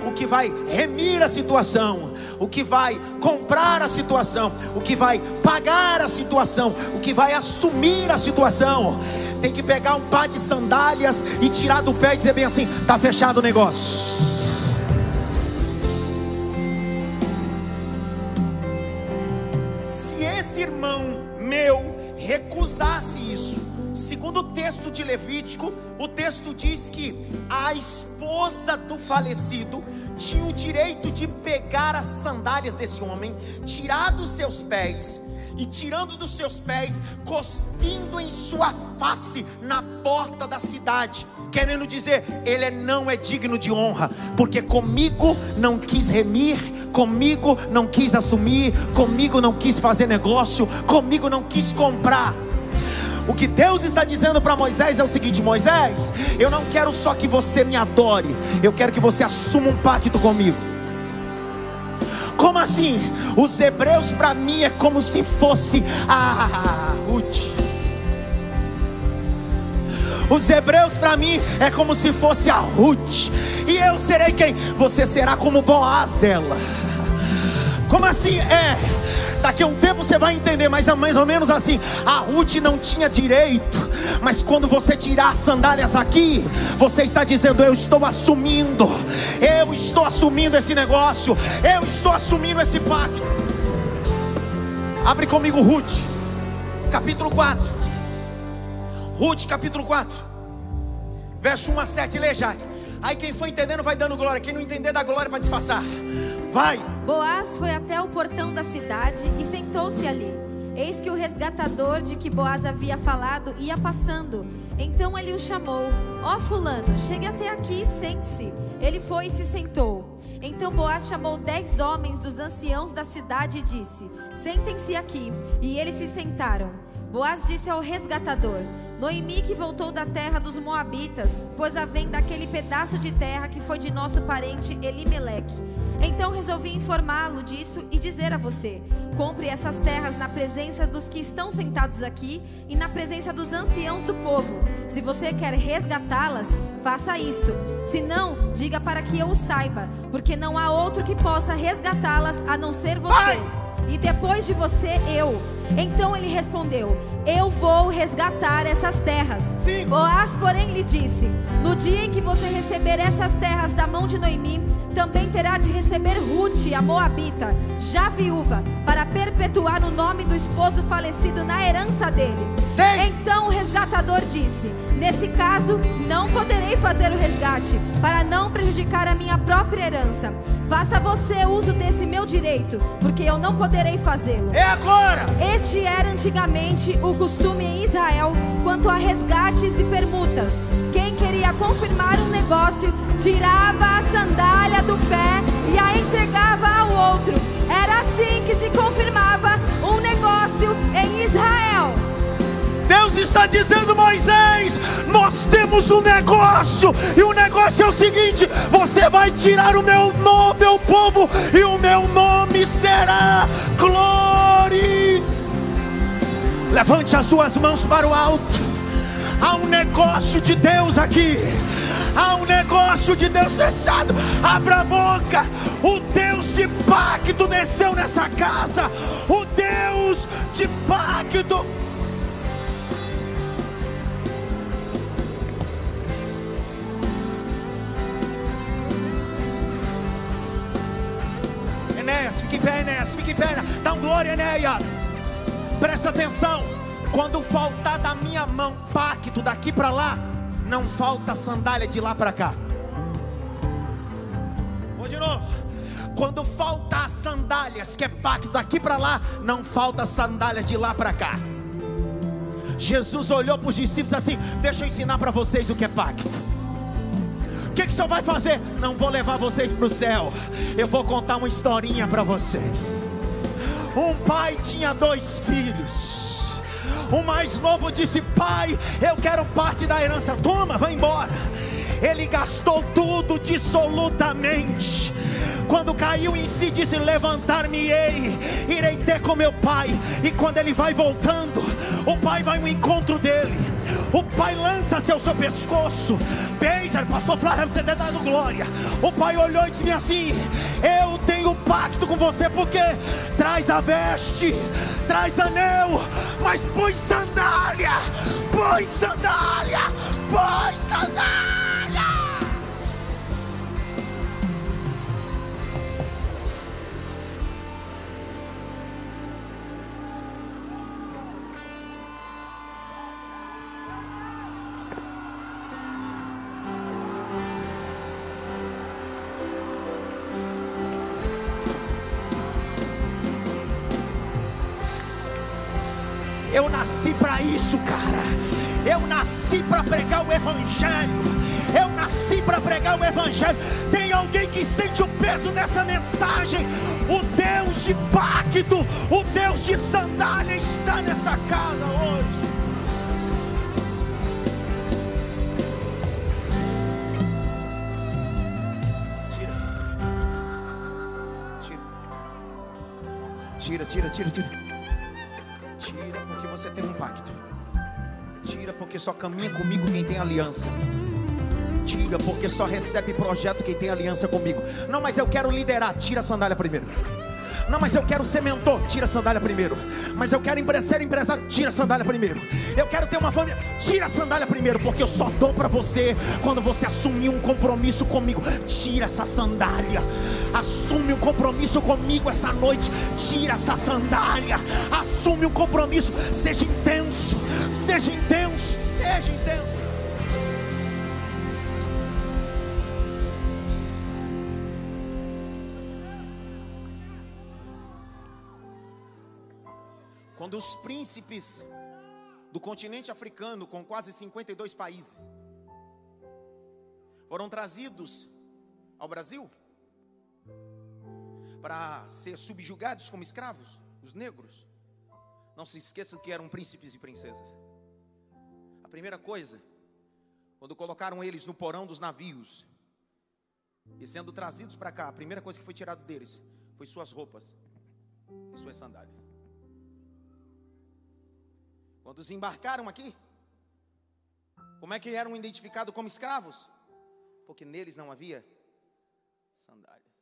o que vai remir a situação, o que vai comprar a situação, o que vai pagar a situação, o que vai assumir a situação. Tem que pegar um par de sandálias e tirar do pé e dizer bem assim: está fechado o negócio. Se esse irmão meu recusasse isso, Segundo o texto de Levítico, o texto diz que a esposa do falecido tinha o direito de pegar as sandálias desse homem, tirar dos seus pés e tirando dos seus pés, cuspindo em sua face na porta da cidade, querendo dizer: ele não é digno de honra, porque comigo não quis remir, comigo não quis assumir, comigo não quis fazer negócio, comigo não quis comprar. O que Deus está dizendo para Moisés é o seguinte: Moisés, eu não quero só que você me adore, eu quero que você assuma um pacto comigo. Como assim? Os hebreus para mim é como se fosse a Ruth. Os hebreus para mim é como se fosse a Ruth. E eu serei quem? Você será como Boaz dela. Como assim? É Daqui a um tempo você vai entender, mas é mais ou menos assim. A Ruth não tinha direito, mas quando você tirar as sandálias aqui, você está dizendo: Eu estou assumindo, eu estou assumindo esse negócio, eu estou assumindo esse pacto. Abre comigo Ruth, capítulo 4. Ruth, capítulo 4, verso 1 a 7. Lê já. Aí quem for entendendo vai dando glória, quem não entender dá glória para disfarçar. Vai. Boaz foi até o portão da cidade e sentou-se ali. Eis que o resgatador de que Boaz havia falado ia passando. Então ele o chamou: Ó oh, Fulano, chegue até aqui e sente-se. Ele foi e se sentou. Então Boaz chamou dez homens dos anciãos da cidade e disse: Sentem-se aqui. E eles se sentaram. Boaz disse ao resgatador: Noemi que voltou da terra dos Moabitas, pois a vem daquele pedaço de terra que foi de nosso parente Elimeleque. Então resolvi informá-lo disso e dizer a você: compre essas terras na presença dos que estão sentados aqui e na presença dos anciãos do povo. Se você quer resgatá-las, faça isto. Se não, diga para que eu o saiba, porque não há outro que possa resgatá-las a não ser você. Ai! E depois de você, eu. Então ele respondeu: Eu vou resgatar essas terras. Sim. Boaz, porém, lhe disse: No dia em que você receber essas terras da mão de Noemi, também terá de receber Ruth, a Moabita, já viúva, para perpetuar o nome do esposo falecido na herança dele. Seis. Então o resgatador disse: Nesse caso, não poderei fazer o resgate, para não prejudicar a minha própria herança. Faça você uso desse meu direito, porque eu não poderei fazê-lo. É agora! Este era antigamente o costume em Israel quanto a resgates e permutas. Quem queria confirmar um negócio tirava a sandália do pé e a entregava ao outro. Era assim que se confirmava um negócio em Israel. Deus está dizendo, Moisés, nós temos um negócio, e o negócio é o seguinte: você vai tirar o meu nome, meu povo, e o meu nome será glória. Levante as suas mãos para o alto. Há um negócio de Deus aqui. Há um negócio de Deus fechado. Abra a boca. O Deus de pacto desceu nessa casa. O Deus de pacto Enéas, fique em pé, Enéas, fique em pé. Dá um glória, Enéas. Presta atenção. Quando faltar da minha mão pacto daqui para lá, não falta sandália de lá para cá. Vou de novo. Quando faltar sandálias, que é pacto daqui para lá, não falta sandália de lá para cá. Jesus olhou para os discípulos assim: Deixa eu ensinar para vocês o que é pacto que, que o senhor vai fazer? Não vou levar vocês para o céu. Eu vou contar uma historinha para vocês. Um pai tinha dois filhos. O mais novo disse: Pai, eu quero parte da herança. Toma, vai embora. Ele gastou tudo dissolutamente. Quando caiu em si, disse: Levantar-me-ei, irei ter com meu pai. E quando ele vai voltando, o pai vai ao encontro dele. O pai lança-se ao seu pescoço, beija, pastor Flávio, você tem dado glória. O pai olhou e disse assim: Eu tenho pacto com você, porque traz a veste, traz anel, mas põe sandália, põe sandália, põe sandália. Tem alguém que sente o peso dessa mensagem? O Deus de pacto, o Deus de sandália está nessa casa hoje. Tira, tira, tira, tira. Tira porque você tem um pacto. Tira porque só caminha comigo quem tem aliança. Porque só recebe projeto quem tem aliança comigo. Não, mas eu quero liderar. Tira a sandália primeiro. Não, mas eu quero ser mentor. Tira a sandália primeiro. Mas eu quero ser empresário. Tira a sandália primeiro. Eu quero ter uma família. Tira a sandália primeiro. Porque eu só dou para você quando você assumir um compromisso comigo. Tira essa sandália. Assume um compromisso comigo essa noite. Tira essa sandália. Assume um compromisso. Seja intenso. Seja intenso. Seja intenso. Quando os príncipes do continente africano, com quase 52 países, foram trazidos ao Brasil para ser subjugados como escravos, os negros. Não se esqueçam que eram príncipes e princesas. A primeira coisa, quando colocaram eles no porão dos navios e sendo trazidos para cá, a primeira coisa que foi tirada deles foi suas roupas e suas sandálias. Quando desembarcaram aqui, como é que eram identificados como escravos? Porque neles não havia sandálias.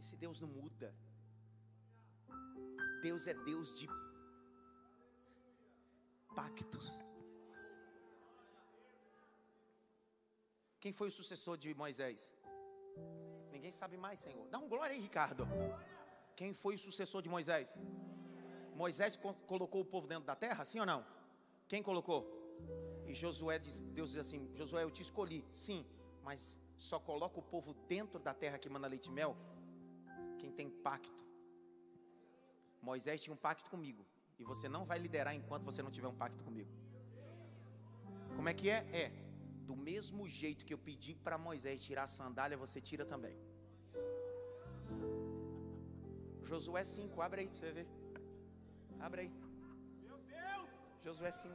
Esse Deus não muda. Deus é Deus de pactos. Quem foi o sucessor de Moisés? Ninguém sabe mais, Senhor. Dá um glória aí, Ricardo. Quem foi o sucessor de Moisés? Moisés colocou o povo dentro da terra, sim ou não? Quem colocou? E Josué diz, Deus diz assim: Josué, eu te escolhi, sim, mas só coloca o povo dentro da terra que manda leite e mel quem tem pacto. Moisés tinha um pacto comigo, e você não vai liderar enquanto você não tiver um pacto comigo. Como é que é? É, do mesmo jeito que eu pedi para Moisés tirar a sandália, você tira também. Josué 5, abre aí para você ver. Abre aí. Meu Deus! Josué 5.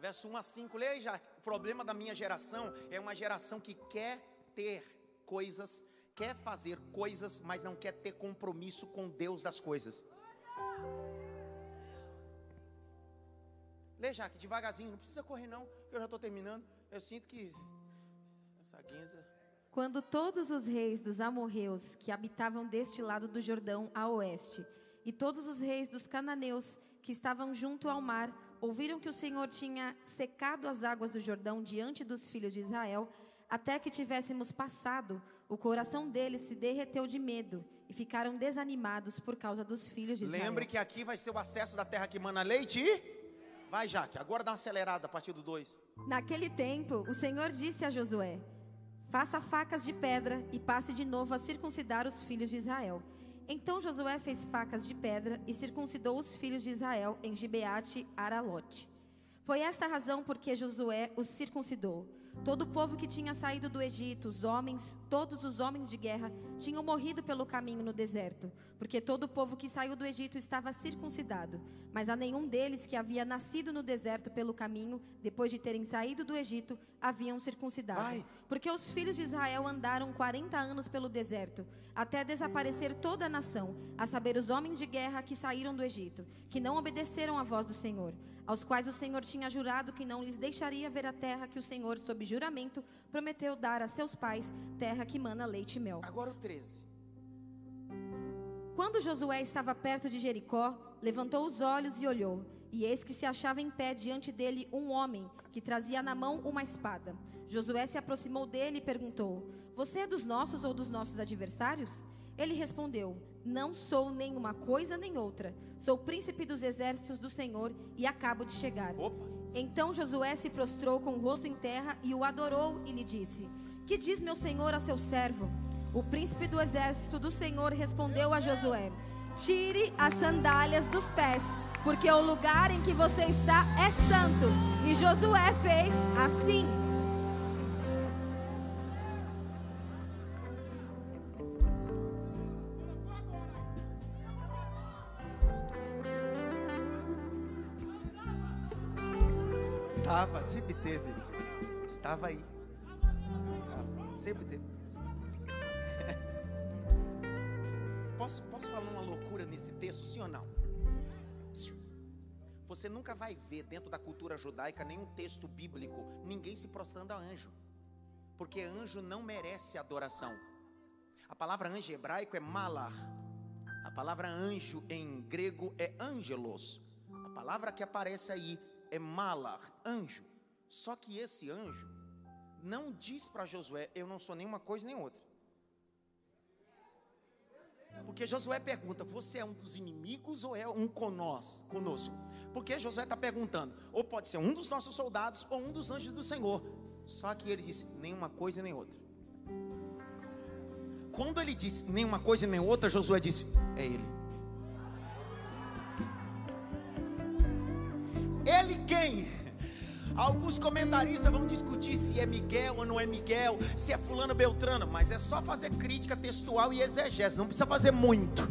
Verso 1 a 5, leia já. O problema da minha geração é uma geração que quer ter coisas, quer fazer coisas, mas não quer ter compromisso com Deus das coisas. Lê já, que devagarzinho, não precisa correr não, que eu já estou terminando. Eu sinto que essa guinza quando todos os reis dos amorreus que habitavam deste lado do Jordão a oeste, e todos os reis dos cananeus que estavam junto ao mar, ouviram que o Senhor tinha secado as águas do Jordão diante dos filhos de Israel, até que tivéssemos passado, o coração deles se derreteu de medo e ficaram desanimados por causa dos filhos de Israel. Lembre que aqui vai ser o acesso da terra que mana leite e. Vai, Jaque, agora dá uma acelerada a partir do 2. Naquele tempo, o Senhor disse a Josué: Faça facas de pedra e passe de novo a circuncidar os filhos de Israel. Então Josué fez facas de pedra e circuncidou os filhos de Israel em Gibeate Aralote. Foi esta a razão porque Josué os circuncidou. Todo o povo que tinha saído do Egito, os homens, todos os homens de guerra, tinham morrido pelo caminho no deserto, porque todo o povo que saiu do Egito estava circuncidado. Mas a nenhum deles que havia nascido no deserto pelo caminho, depois de terem saído do Egito, haviam circuncidado. Porque os filhos de Israel andaram 40 anos pelo deserto, até desaparecer toda a nação, a saber, os homens de guerra que saíram do Egito, que não obedeceram à voz do Senhor aos quais o Senhor tinha jurado que não lhes deixaria ver a terra que o Senhor, sob juramento, prometeu dar a seus pais, terra que mana leite e mel. Agora o 13. Quando Josué estava perto de Jericó, levantou os olhos e olhou, e eis que se achava em pé diante dele um homem que trazia na mão uma espada. Josué se aproximou dele e perguntou: Você é dos nossos ou dos nossos adversários? Ele respondeu: Não sou nem uma coisa nem outra. Sou príncipe dos exércitos do Senhor e acabo de chegar. Opa. Então Josué se prostrou com o rosto em terra e o adorou e lhe disse: Que diz meu senhor a seu servo? O príncipe do exército do Senhor respondeu a Josué: Tire as sandálias dos pés, porque o lugar em que você está é santo. E Josué fez assim. Estava, sempre teve. Estava aí. Sempre teve. Posso, posso falar uma loucura nesse texto, sim ou não? Você nunca vai ver dentro da cultura judaica nenhum texto bíblico ninguém se prostrando a anjo. Porque anjo não merece adoração. A palavra anjo em hebraico é malar. A palavra anjo em grego é angelos. A palavra que aparece aí é malar, anjo. Só que esse anjo não diz para Josué: Eu não sou nenhuma coisa nem outra. Porque Josué pergunta: Você é um dos inimigos ou é um conosco? Porque Josué está perguntando: Ou pode ser um dos nossos soldados ou um dos anjos do Senhor. Só que ele disse: Nenhuma coisa nem outra. Quando ele disse nenhuma coisa nem outra, Josué disse: É. Ele Alguns comentaristas vão discutir se é Miguel ou não é Miguel, se é fulano Beltrano, mas é só fazer crítica textual e exegese, não precisa fazer muito.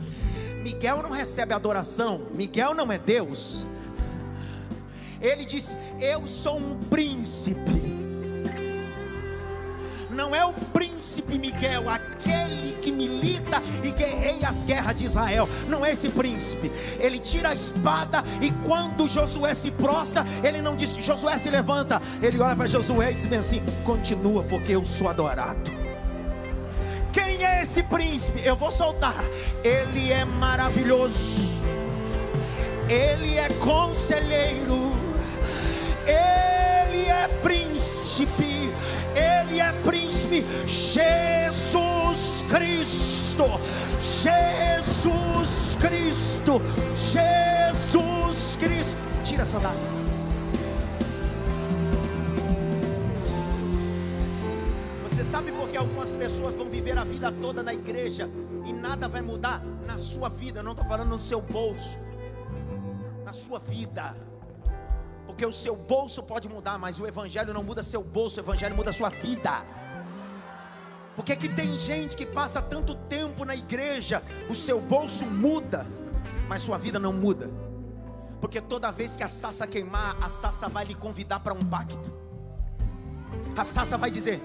Miguel não recebe adoração, Miguel não é Deus. Ele disse: Eu sou um príncipe príncipe Miguel, aquele que milita e guerreia as guerras de Israel, não é esse príncipe. Ele tira a espada e quando Josué se prostra, ele não diz: Josué se levanta. Ele olha para Josué e diz bem assim: Continua, porque eu sou adorado. Quem é esse príncipe? Eu vou soltar. Ele é maravilhoso. Ele é conselheiro. Ele é príncipe ele é príncipe, Jesus Cristo, Jesus Cristo, Jesus Cristo. Tira sandália. Você sabe por que algumas pessoas vão viver a vida toda na igreja e nada vai mudar na sua vida? Eu não estou falando no seu bolso, na sua vida. Porque o seu bolso pode mudar, mas o evangelho não muda seu bolso, o evangelho muda sua vida. Porque que tem gente que passa tanto tempo na igreja, o seu bolso muda, mas sua vida não muda. Porque toda vez que a sassa queimar, a sassa vai lhe convidar para um pacto. A sassa vai dizer: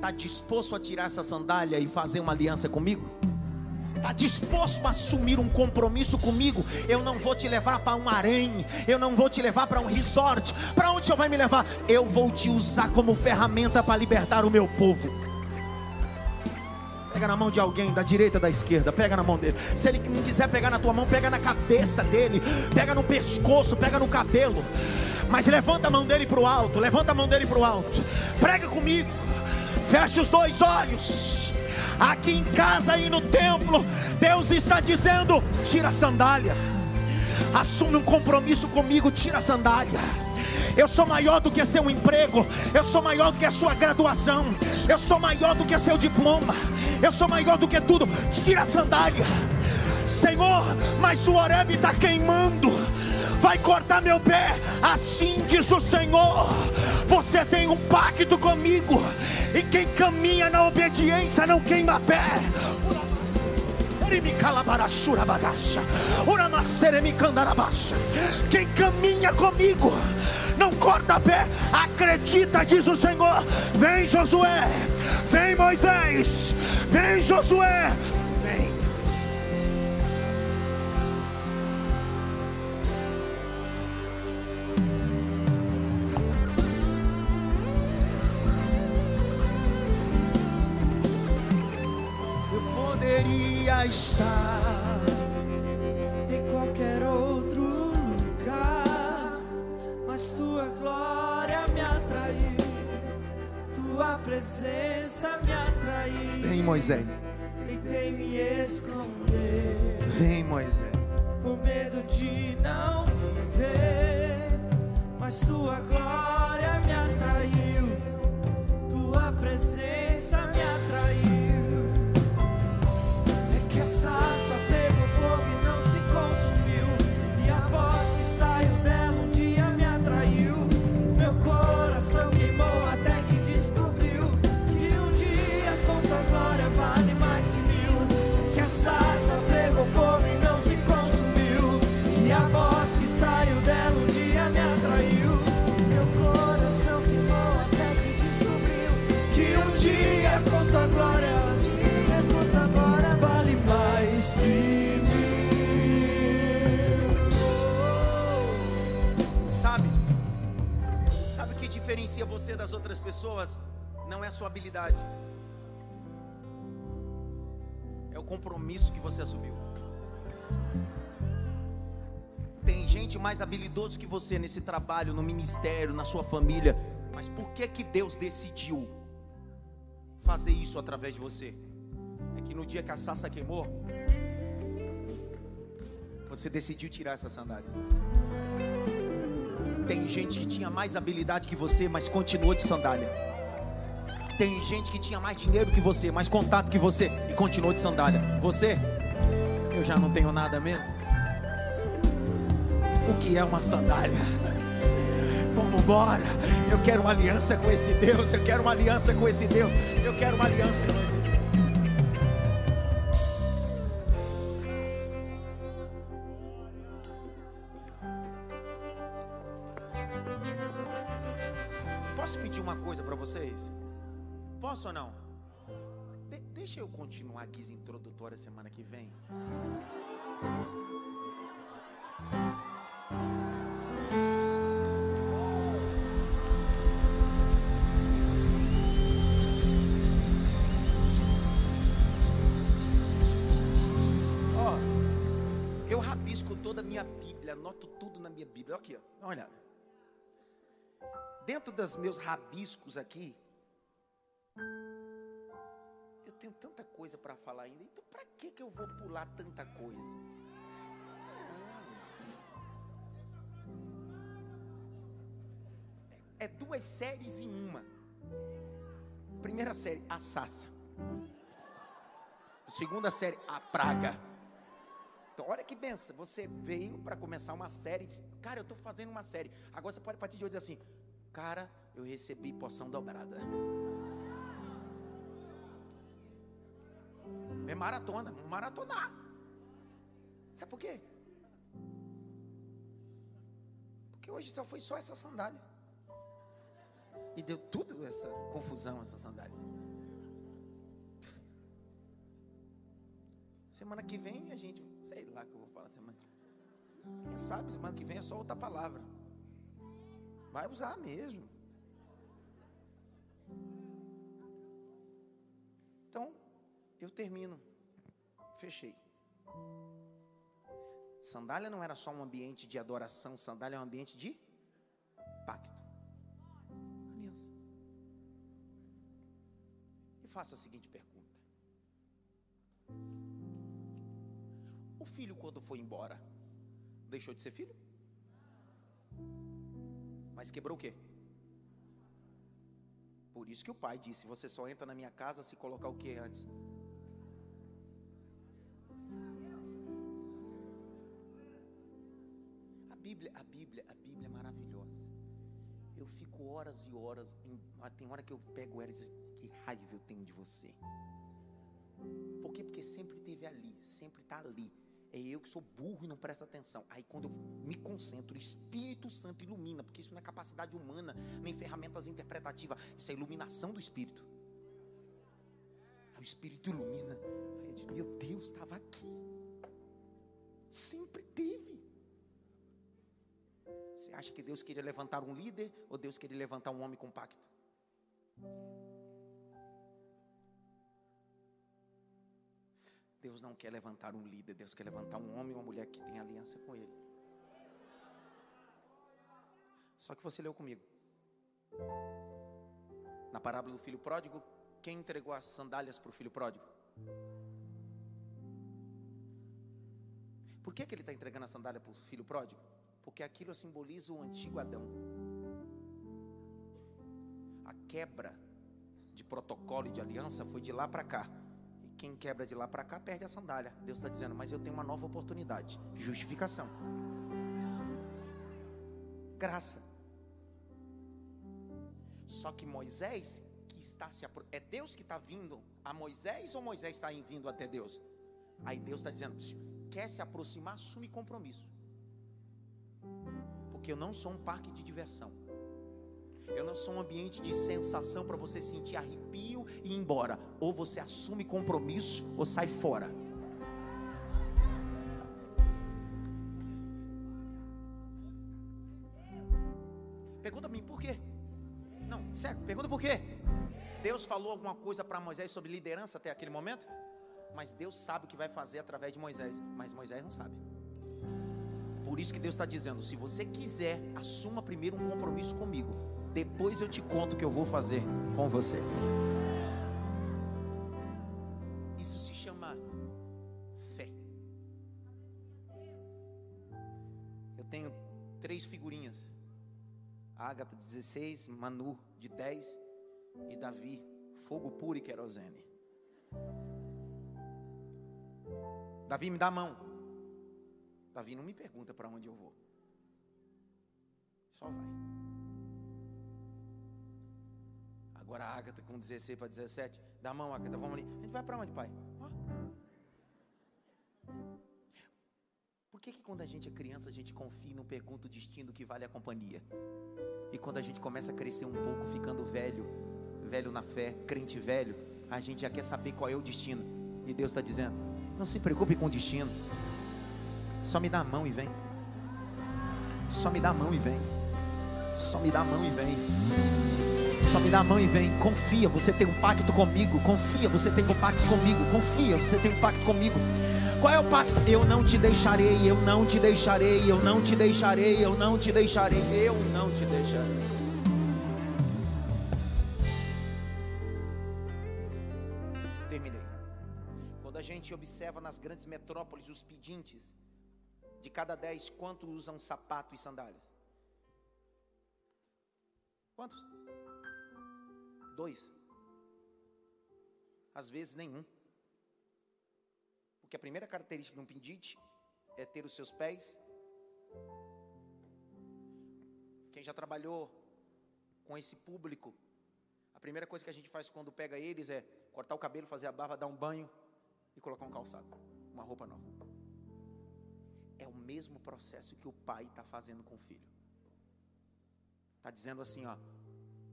"Tá disposto a tirar essa sandália e fazer uma aliança comigo?" está disposto a assumir um compromisso comigo, eu não vou te levar para um harém, eu não vou te levar para um resort. Para onde o Senhor vai me levar? Eu vou te usar como ferramenta para libertar o meu povo. Pega na mão de alguém, da direita, da esquerda, pega na mão dele. Se ele não quiser pegar na tua mão, pega na cabeça dele, pega no pescoço, pega no cabelo. Mas levanta a mão dele para o alto, levanta a mão dele para o alto. Prega comigo. Feche os dois olhos aqui em casa e no templo, Deus está dizendo: tira a sandália, assume um compromisso comigo, tira a sandália. Eu sou maior do que seu emprego, eu sou maior do que a sua graduação, eu sou maior do que seu diploma, eu sou maior do que tudo. Tira a sandália, Senhor, mas o Oreb está queimando. Vai cortar meu pé. Assim diz o Senhor: Você tem um pacto comigo, e quem caminha na obediência não queima pé. Quem caminha comigo não corta pé, acredita, diz o Senhor. Vem Josué, vem Moisés, vem Josué, presença me atraiu. Vem, Moisés. Tentei me esconder. Vem, Moisés. Por medo de não viver, mas tua glória me atraiu, tua presença diferencia você das outras pessoas Não é a sua habilidade. É o compromisso que você assumiu. Tem gente mais habilidoso que você nesse trabalho, no ministério, na sua família. Mas por que que Deus decidiu fazer isso através de você? É que no dia que a sassa queimou, você decidiu tirar essas sandálias. Tem gente que tinha mais habilidade que você, mas continuou de sandália. Tem gente que tinha mais dinheiro que você, mais contato que você e continuou de sandália. Você, eu já não tenho nada mesmo. O que é uma sandália? Vamos embora. Eu quero uma aliança com esse Deus. Eu quero uma aliança com esse Deus. Eu quero uma aliança com esse Bíblia. Aqui, ó, dá uma olhada. Dentro dos meus rabiscos aqui, eu tenho tanta coisa para falar ainda. Então, para que que eu vou pular tanta coisa? É duas séries em uma. Primeira série, a Sassa. Segunda série, a Praga. Então, olha que benção. Você veio para começar uma série. Disse, cara, eu estou fazendo uma série. Agora você pode a partir de hoje dizer assim: Cara, eu recebi poção dobrada. É maratona, maratonar. Sabe por quê? Porque hoje só foi só essa sandália. E deu tudo essa confusão, essa sandália. Semana que vem a gente, sei lá que eu vou falar semana. Quem sabe semana que vem é só outra palavra. Vai usar mesmo. Então, eu termino. Fechei. Sandália não era só um ambiente de adoração, sandália é um ambiente de pacto. Aliança. E faço a seguinte pergunta: filho, quando foi embora, deixou de ser filho? Mas quebrou o quê? Por isso que o pai disse: Você só entra na minha casa se colocar o que antes? A Bíblia, a Bíblia, a Bíblia é maravilhosa. Eu fico horas e horas. Em, ah, tem hora que eu pego ela e digo: Que raiva eu tenho de você. Por quê? Porque sempre esteve ali, sempre está ali. É eu que sou burro e não presto atenção. Aí quando eu me concentro, o Espírito Santo ilumina, porque isso não é capacidade humana, nem ferramentas interpretativas, isso é iluminação do Espírito. Aí o Espírito ilumina. Aí eu digo, meu Deus, estava aqui. Sempre teve. Você acha que Deus queria levantar um líder ou Deus queria levantar um homem compacto? Deus não quer levantar um líder, Deus quer levantar um homem e uma mulher que tem aliança com Ele. Só que você leu comigo. Na parábola do filho pródigo, quem entregou as sandálias para o filho pródigo? Por que, que ele está entregando a sandália para o filho pródigo? Porque aquilo simboliza o antigo Adão. A quebra de protocolo e de aliança foi de lá para cá. Quem quebra de lá para cá perde a sandália. Deus está dizendo, mas eu tenho uma nova oportunidade. Justificação. Graça. Só que Moisés, que está se apro... é Deus que está vindo a Moisés ou Moisés está vindo até Deus? Aí Deus está dizendo: quer se aproximar, assume compromisso. Porque eu não sou um parque de diversão. Eu não sou um ambiente de sensação para você sentir arrepio e ir embora. Ou você assume compromisso ou sai fora. Pergunta a mim por quê? Não, sério, pergunta por quê? Deus falou alguma coisa para Moisés sobre liderança até aquele momento? Mas Deus sabe o que vai fazer através de Moisés. Mas Moisés não sabe. Por isso que Deus está dizendo: se você quiser, assuma primeiro um compromisso comigo. Depois eu te conto o que eu vou fazer com você. Isso se chama fé. Eu tenho três figurinhas: Ágata 16, Manu de 10 e Davi, fogo puro e querosene. Davi me dá a mão. Davi não me pergunta para onde eu vou. Só vai. Agora a Agatha com 16 para 17. Dá a mão, Agatha, vamos ali. A gente vai para onde, pai? Por que, que quando a gente é criança a gente confia e não pergunta o destino que vale a companhia? E quando a gente começa a crescer um pouco, ficando velho, velho na fé, crente velho, a gente já quer saber qual é o destino. E Deus está dizendo: não se preocupe com o destino. Só me dá a mão e vem. Só me dá a mão e vem. Só me dá a mão e vem. Só me dá a mão e vem. Confia, você tem um pacto comigo. Confia, você tem um pacto comigo. Confia, você tem um pacto comigo. Qual é o pacto? Eu não te deixarei, eu não te deixarei, eu não te deixarei, eu não te deixarei, eu não te deixarei. Terminei. Quando a gente observa nas grandes metrópoles os pedintes, de cada dez, quantos usam sapato e sandálias? Quantos? Dois. Às vezes nenhum. Porque a primeira característica de um pendite é ter os seus pés. Quem já trabalhou com esse público, a primeira coisa que a gente faz quando pega eles é cortar o cabelo, fazer a barba, dar um banho e colocar um calçado, uma roupa nova. É o mesmo processo que o pai está fazendo com o filho. Está dizendo assim, ó,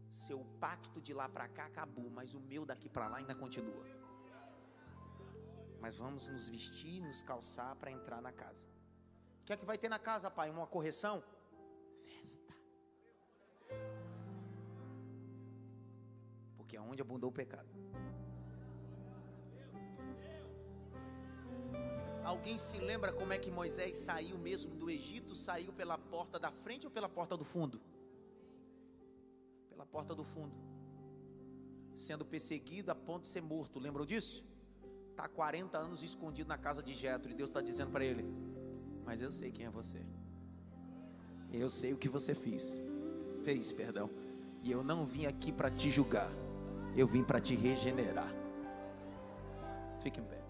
seu pacto de lá para cá acabou, mas o meu daqui para lá ainda continua mas vamos nos vestir, nos calçar para entrar na casa. O que é que vai ter na casa, pai? Uma correção? Festa. Porque é onde abundou o pecado. Alguém se lembra como é que Moisés saiu mesmo do Egito? Saiu pela porta da frente ou pela porta do fundo? Pela porta do fundo. Sendo perseguido a ponto de ser morto. Lembram disso? está 40 anos escondido na casa de Jetro e Deus está dizendo para ele: Mas eu sei quem é você. Eu sei o que você fez. Fez, perdão. E eu não vim aqui para te julgar. Eu vim para te regenerar. Fique em pé.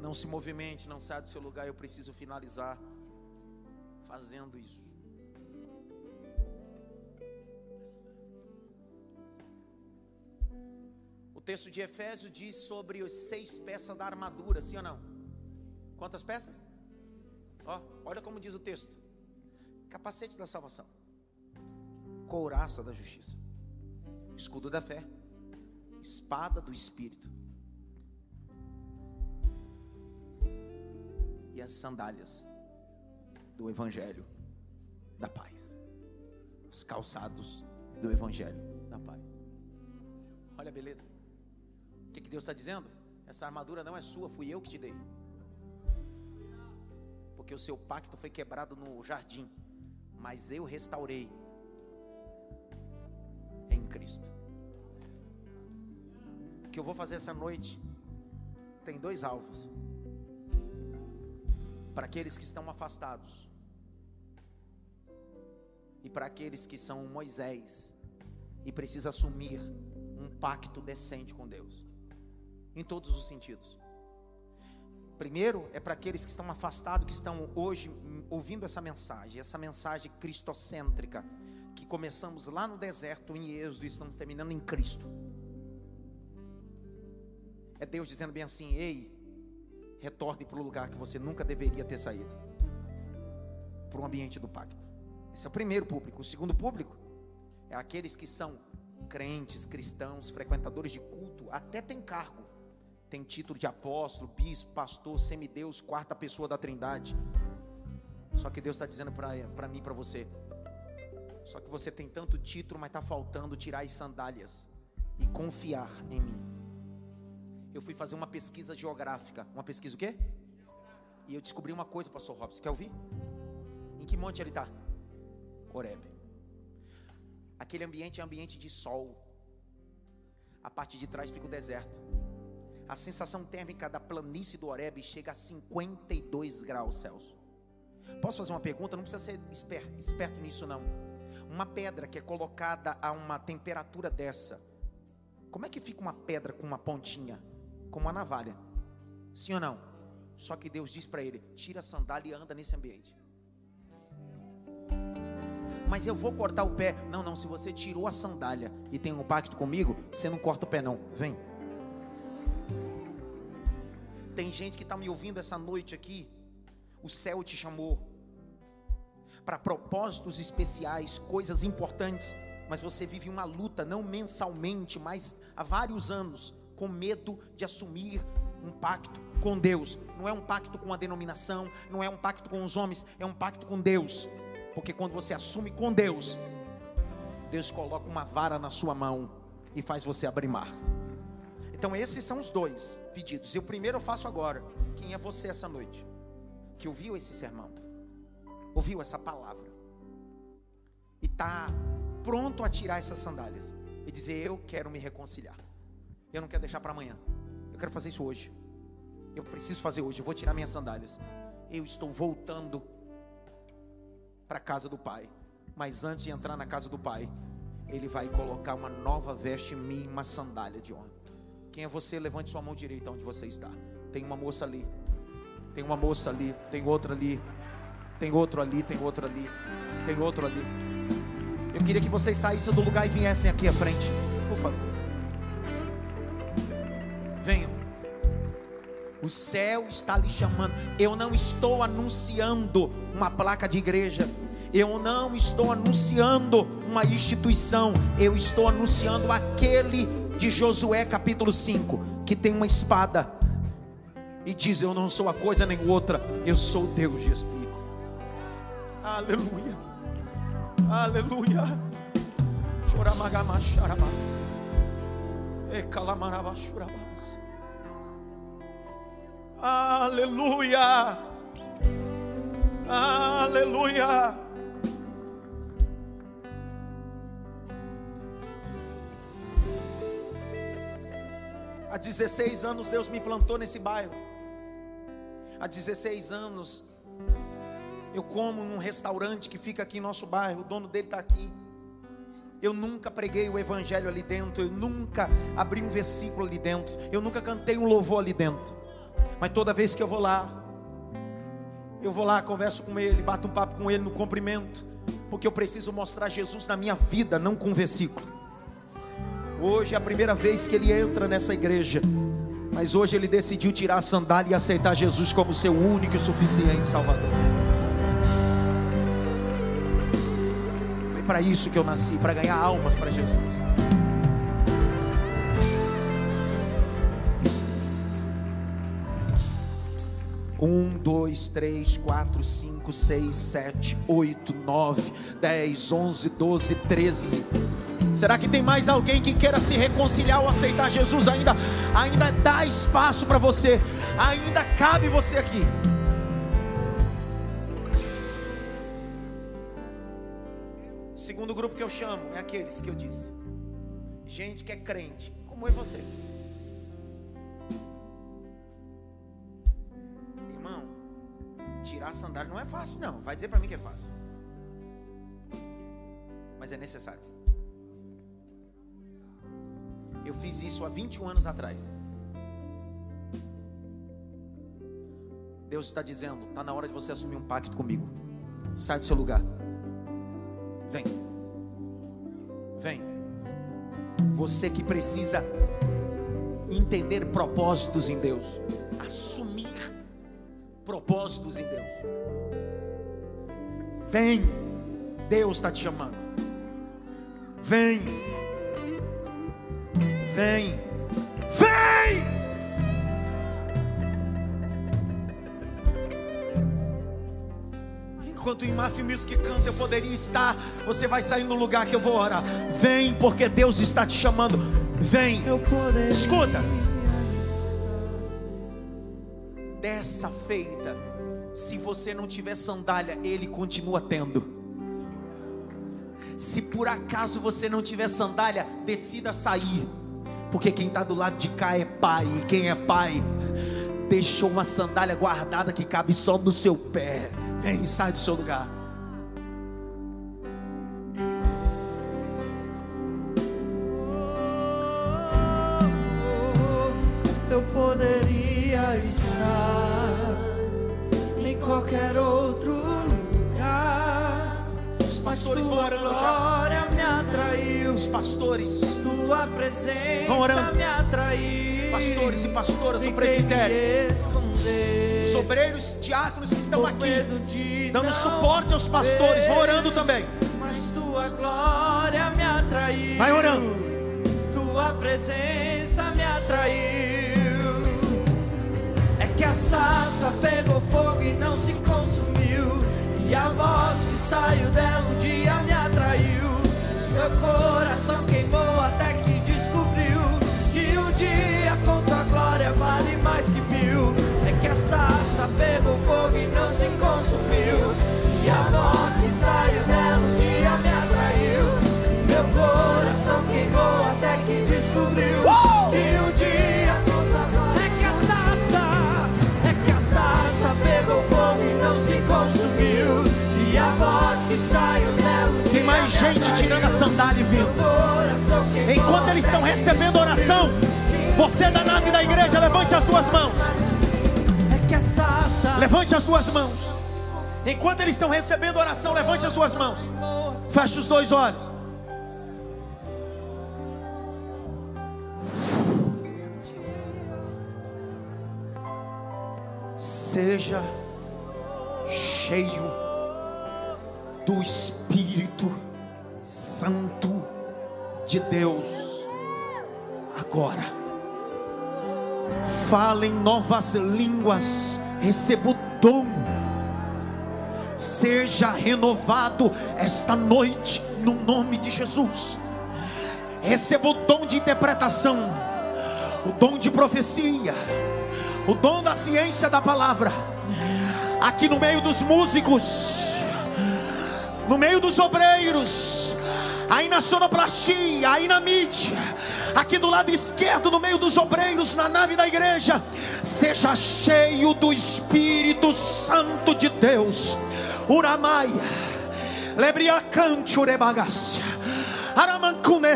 Não se movimente, não saia do seu lugar. Eu preciso finalizar fazendo isso. texto de Efésio diz sobre os seis peças da armadura, sim ou não? Quantas peças? Ó, olha como diz o texto: capacete da salvação, couraça da justiça, escudo da fé, espada do espírito e as sandálias do evangelho da paz. Os calçados do evangelho da paz. Olha a beleza que, que Deus está dizendo? Essa armadura não é sua, fui eu que te dei. Porque o seu pacto foi quebrado no jardim, mas eu restaurei em Cristo. O que eu vou fazer essa noite tem dois alvos. Para aqueles que estão afastados, e para aqueles que são Moisés e precisa assumir um pacto decente com Deus em todos os sentidos. Primeiro é para aqueles que estão afastados, que estão hoje ouvindo essa mensagem, essa mensagem cristocêntrica, que começamos lá no deserto em Êxodo e estamos terminando em Cristo. É Deus dizendo bem assim: ei, retorne para o lugar que você nunca deveria ter saído para o ambiente do pacto. Esse é o primeiro público. O segundo público é aqueles que são crentes, cristãos, frequentadores de culto, até tem cargo tem título de apóstolo, bispo, pastor, semideus, quarta pessoa da trindade. Só que Deus está dizendo para mim, para você: Só que você tem tanto título, mas está faltando tirar as sandálias e confiar em mim. Eu fui fazer uma pesquisa geográfica. Uma pesquisa o quê? E eu descobri uma coisa, pastor Robson. Quer ouvir? Em que monte ele está? Oreb. Aquele ambiente é ambiente de sol. A parte de trás fica o deserto. A sensação térmica da planície do Oreb chega a 52 graus Celsius. Posso fazer uma pergunta? Não precisa ser esperto, esperto nisso não. Uma pedra que é colocada a uma temperatura dessa, como é que fica uma pedra com uma pontinha? Como uma navalha. Sim ou não? Só que Deus diz para ele: tira a sandália e anda nesse ambiente. Mas eu vou cortar o pé. Não, não. Se você tirou a sandália e tem um pacto comigo, você não corta o pé, não. Vem. Tem gente que está me ouvindo essa noite aqui. O céu te chamou para propósitos especiais, coisas importantes, mas você vive uma luta, não mensalmente, mas há vários anos, com medo de assumir um pacto com Deus. Não é um pacto com a denominação, não é um pacto com os homens, é um pacto com Deus. Porque quando você assume com Deus, Deus coloca uma vara na sua mão e faz você abrir mar. Então esses são os dois pedidos. E o primeiro eu faço agora. Quem é você essa noite? Que ouviu esse sermão? Ouviu essa palavra? E está pronto a tirar essas sandálias e dizer: Eu quero me reconciliar. Eu não quero deixar para amanhã. Eu quero fazer isso hoje. Eu preciso fazer hoje. Eu vou tirar minhas sandálias. Eu estou voltando para a casa do Pai. Mas antes de entrar na casa do Pai, Ele vai colocar uma nova veste em mim, uma sandália de honra. Quem é você? Levante sua mão direita onde você está. Tem uma moça ali. Tem uma moça ali. Tem outra ali. Tem outro ali. Tem outro ali. Tem outro ali. Eu queria que vocês saíssem do lugar e viessem aqui à frente. Por favor. Venham. O céu está lhe chamando. Eu não estou anunciando uma placa de igreja. Eu não estou anunciando uma instituição. Eu estou anunciando aquele de Josué capítulo 5, que tem uma espada e diz: Eu não sou a coisa nem outra, eu sou Deus de Espírito. Aleluia. Aleluia. Aleluia. Aleluia. Há 16 anos Deus me plantou nesse bairro. Há 16 anos eu como num restaurante que fica aqui em nosso bairro, o dono dele está aqui. Eu nunca preguei o evangelho ali dentro, eu nunca abri um versículo ali dentro, eu nunca cantei um louvor ali dentro. Mas toda vez que eu vou lá, eu vou lá, converso com ele, bato um papo com ele no cumprimento, porque eu preciso mostrar Jesus na minha vida, não com um versículo. Hoje é a primeira vez que ele entra nessa igreja, mas hoje ele decidiu tirar a sandália e aceitar Jesus como seu único e suficiente Salvador. Para isso que eu nasci, para ganhar almas para Jesus. Um, dois, três, quatro, cinco, seis, sete, oito, nove, dez, onze, doze, treze. Será que tem mais alguém que queira se reconciliar ou aceitar Jesus ainda? Ainda dá espaço para você. Ainda cabe você aqui. Segundo grupo que eu chamo é aqueles que eu disse. Gente que é crente, como é você. Irmão, tirar a sandália não é fácil, não. Vai dizer para mim que é fácil. Mas é necessário. Eu fiz isso há 21 anos atrás. Deus está dizendo: está na hora de você assumir um pacto comigo. Sai do seu lugar. Vem. Vem. Você que precisa entender propósitos em Deus, assumir propósitos em Deus. Vem. Deus está te chamando. Vem. Vem. Vem. Enquanto o Imaf Music canta, eu poderia estar. Você vai sair no lugar que eu vou orar. Vem, porque Deus está te chamando. Vem. Escuta. Dessa feita, se você não tiver sandália, Ele continua tendo. Se por acaso você não tiver sandália, decida sair. Porque quem está do lado de cá é pai. E quem é pai, deixou uma sandália guardada que cabe só no seu pé. Vem, sai do seu lugar. Eu poderia estar em qualquer outro lugar. Os pastores tua orando já. glória me atraiu. Os pastores, Tua presença Vão orando. me atraiu. pastores e pastoras do presbitério, me esconder. Os obreiros, diáconos que estão aqui, dando suporte aos pastores, vão orando também. Mas tua glória me atraiu. Vai orando. Tua presença me atraiu. É que a sarça pegou fogo e não se consumiu. E a voz que saiu dela um dia me atraiu. Meu coração queimou até que descobriu que um dia com tua glória vale mais que mil. É que a sarça pegou fogo e não se consumiu. E a voz que saiu dela um dia me atraiu. Meu coração queimou até que descobriu que um dia é que a sarça, é que a sarça pegou fogo e não se consumiu. E a voz que saiu dela um Tem mais gente atraiu. tirando a sandália e vindo. Enquanto eles estão recebendo oração, você da nave da igreja, levante as suas mãos. Levante as suas mãos. Enquanto eles estão recebendo oração, levante as suas mãos. Feche os dois olhos. Seja cheio do Espírito Santo de Deus agora. Fala em novas línguas, receba o dom. Seja renovado esta noite, no nome de Jesus. Receba o dom de interpretação, o dom de profecia, o dom da ciência da palavra. Aqui no meio dos músicos, no meio dos obreiros, aí na sonoplastia, aí na mídia, aqui do lado esquerdo, no meio dos obreiros, na nave da igreja, seja cheio do Espírito Santo de Deus. Uramaia, lebria cante urebagácia, aramancune.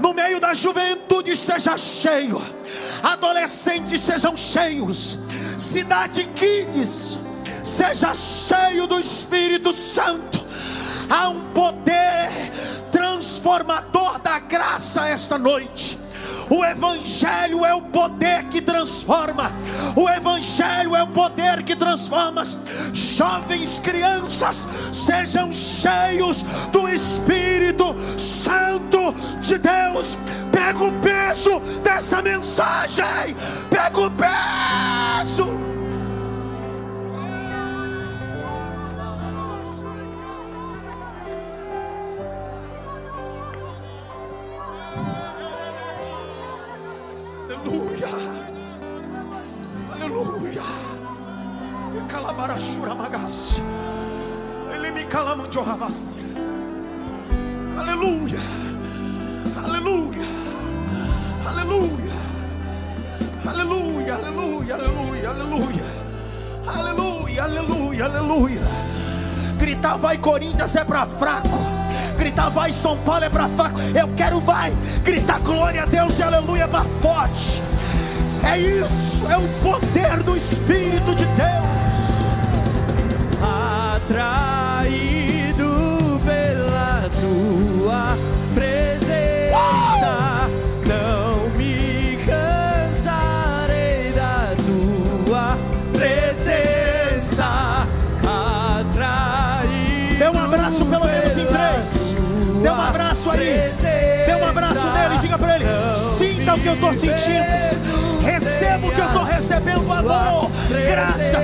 No meio da juventude seja cheio, adolescentes sejam cheios, cidade kids seja cheio do Espírito Santo. Há um poder transformador da graça esta noite. O Evangelho é o poder que transforma. O Evangelho é o poder que transforma. Jovens, crianças, sejam cheios do Espírito Santo de Deus. Pega o peso dessa mensagem. Pega o peso. Calabarashura magas. Ele me. Aleluia. Aleluia. Aleluia. Aleluia, aleluia, aleluia, aleluia. Aleluia, aleluia, aleluia. Gritar vai Corinthians é para fraco. Gritar vai São Paulo é para fraco. Eu quero vai gritar glória a Deus e aleluia para forte. É isso, é o poder do Espírito de Deus. Atraído pela tua presença. Não me cansarei da tua presença. Atraído. Dê um abraço pelo menos em três. Dê um abraço aí. Dê um abraço nele. Diga para ele: sinta o que eu estou sentindo. Receba o que eu estou recebendo. Amor, graça.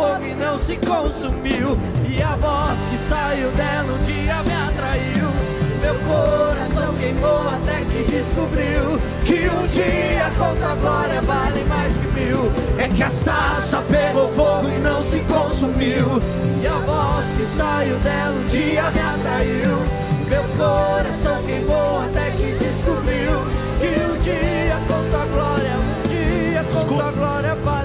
Fogo e não se consumiu. E a voz que saiu dela um dia me atraiu. Meu coração queimou até que descobriu que um dia com tua glória vale mais que mil. É que a sarça pegou fogo e não se consumiu. E a voz que saiu dela um dia me atraiu. Meu coração queimou até que descobriu que um dia com tua glória, um dia com tua glória vale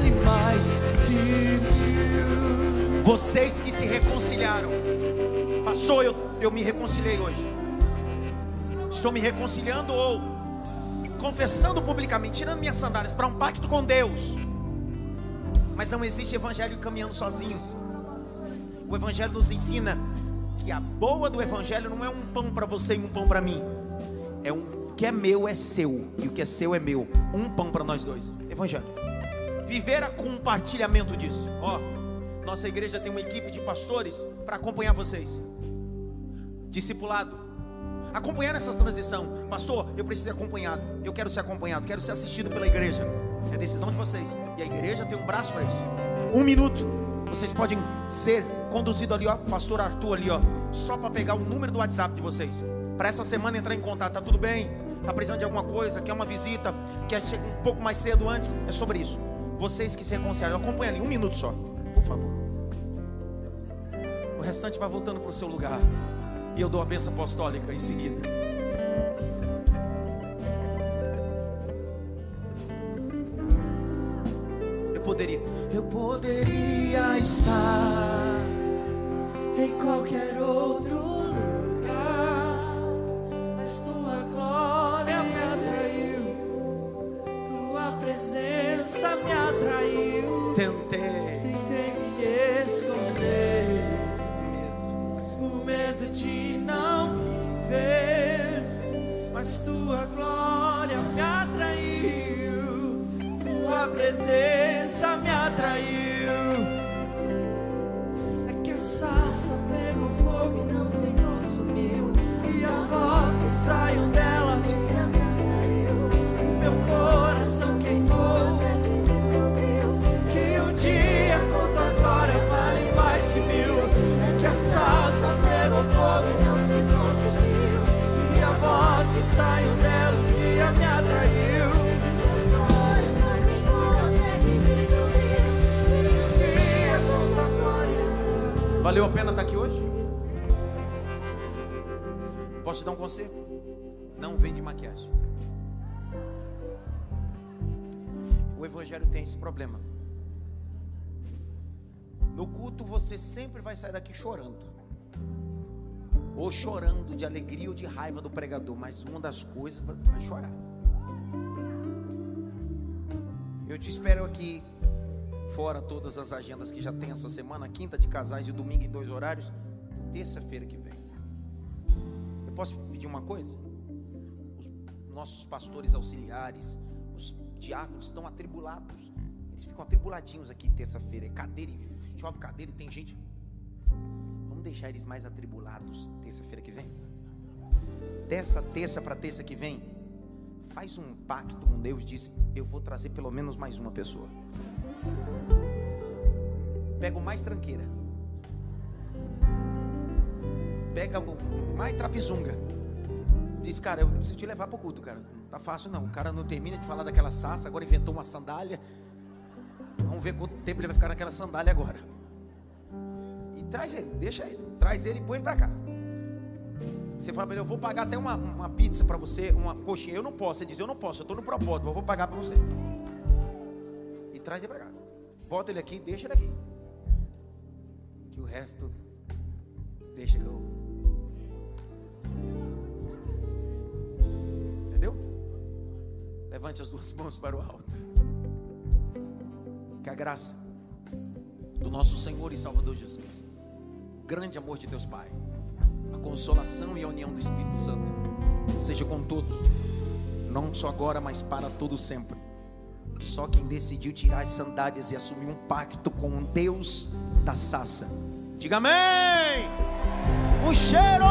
Vocês que se reconciliaram, pastor, eu, eu me reconciliei hoje. Estou me reconciliando ou confessando publicamente, tirando minhas sandálias para um pacto com Deus. Mas não existe evangelho caminhando sozinho. O evangelho nos ensina que a boa do evangelho não é um pão para você e um pão para mim. É um o que é meu é seu e o que é seu é meu. Um pão para nós dois. Evangelho. Viver a compartilhamento disso. Ó, nossa igreja tem uma equipe de pastores para acompanhar vocês. Discipulado acompanhar essa transição. Pastor, eu preciso ser acompanhado. Eu quero ser acompanhado, quero ser assistido pela igreja. É decisão de vocês. E a igreja tem um braço para isso. Um minuto. Vocês podem ser conduzidos ali, ó, pastor Arthur ali, ó, só para pegar o número do WhatsApp de vocês. Para essa semana entrar em contato, tá tudo bem? Tá precisando de alguma coisa? Quer uma visita? Quer chegar um pouco mais cedo antes? É sobre isso. Vocês que se reconciliam, acompanha ali, um minuto só, favor. O restante vai voltando para o seu lugar. E eu dou a bênção apostólica em seguida. Eu poderia. Eu poderia estar em qualquer outro lugar, mas tua glória me atraiu, tua presença me atraiu. Tentei. Mas tua glória me atraiu, tua presença Valeu a pena estar aqui hoje? Posso te dar um conselho? Não vende maquiagem. O evangelho tem esse problema. No culto você sempre vai sair daqui chorando. Ou chorando de alegria ou de raiva do pregador, mas uma das coisas vai chorar. Eu te espero aqui fora todas as agendas que já tem essa semana, quinta de casais e domingo em dois horários, terça-feira que vem. Eu posso pedir uma coisa? Os nossos pastores auxiliares, os diáconos estão atribulados. Eles ficam atribuladinhos aqui terça-feira. É cadeira, chove cadeira e tem gente. Vamos deixar eles mais atribulados terça-feira que vem? Dessa terça para terça que vem, faz um pacto com Deus, diz: Eu vou trazer pelo menos mais uma pessoa. Pega o mais tranqueira. Pega o mais trapizunga. Diz, cara, eu preciso te levar pro culto, cara. Não tá fácil não. O cara não termina de falar daquela sassa, agora inventou uma sandália. Vamos ver quanto tempo ele vai ficar naquela sandália agora. E traz ele, deixa ele. Traz ele e põe ele pra cá. Você fala pra ele, eu vou pagar até uma, uma pizza pra você, uma coxinha. Eu não posso. Você diz, eu não posso, eu tô no propósito, eu vou pagar pra você. Traz ele pra cá. Bota ele aqui, deixa ele aqui. Que o resto, deixa que eu. Entendeu? Levante as duas mãos para o alto. Que a graça do nosso Senhor e Salvador Jesus, o grande amor de Deus Pai, a consolação e a união do Espírito Santo, seja com todos, não só agora, mas para todo sempre. Só quem decidiu tirar as sandálias e assumir um pacto com o Deus da Sassa. Diga amém! O cheiro!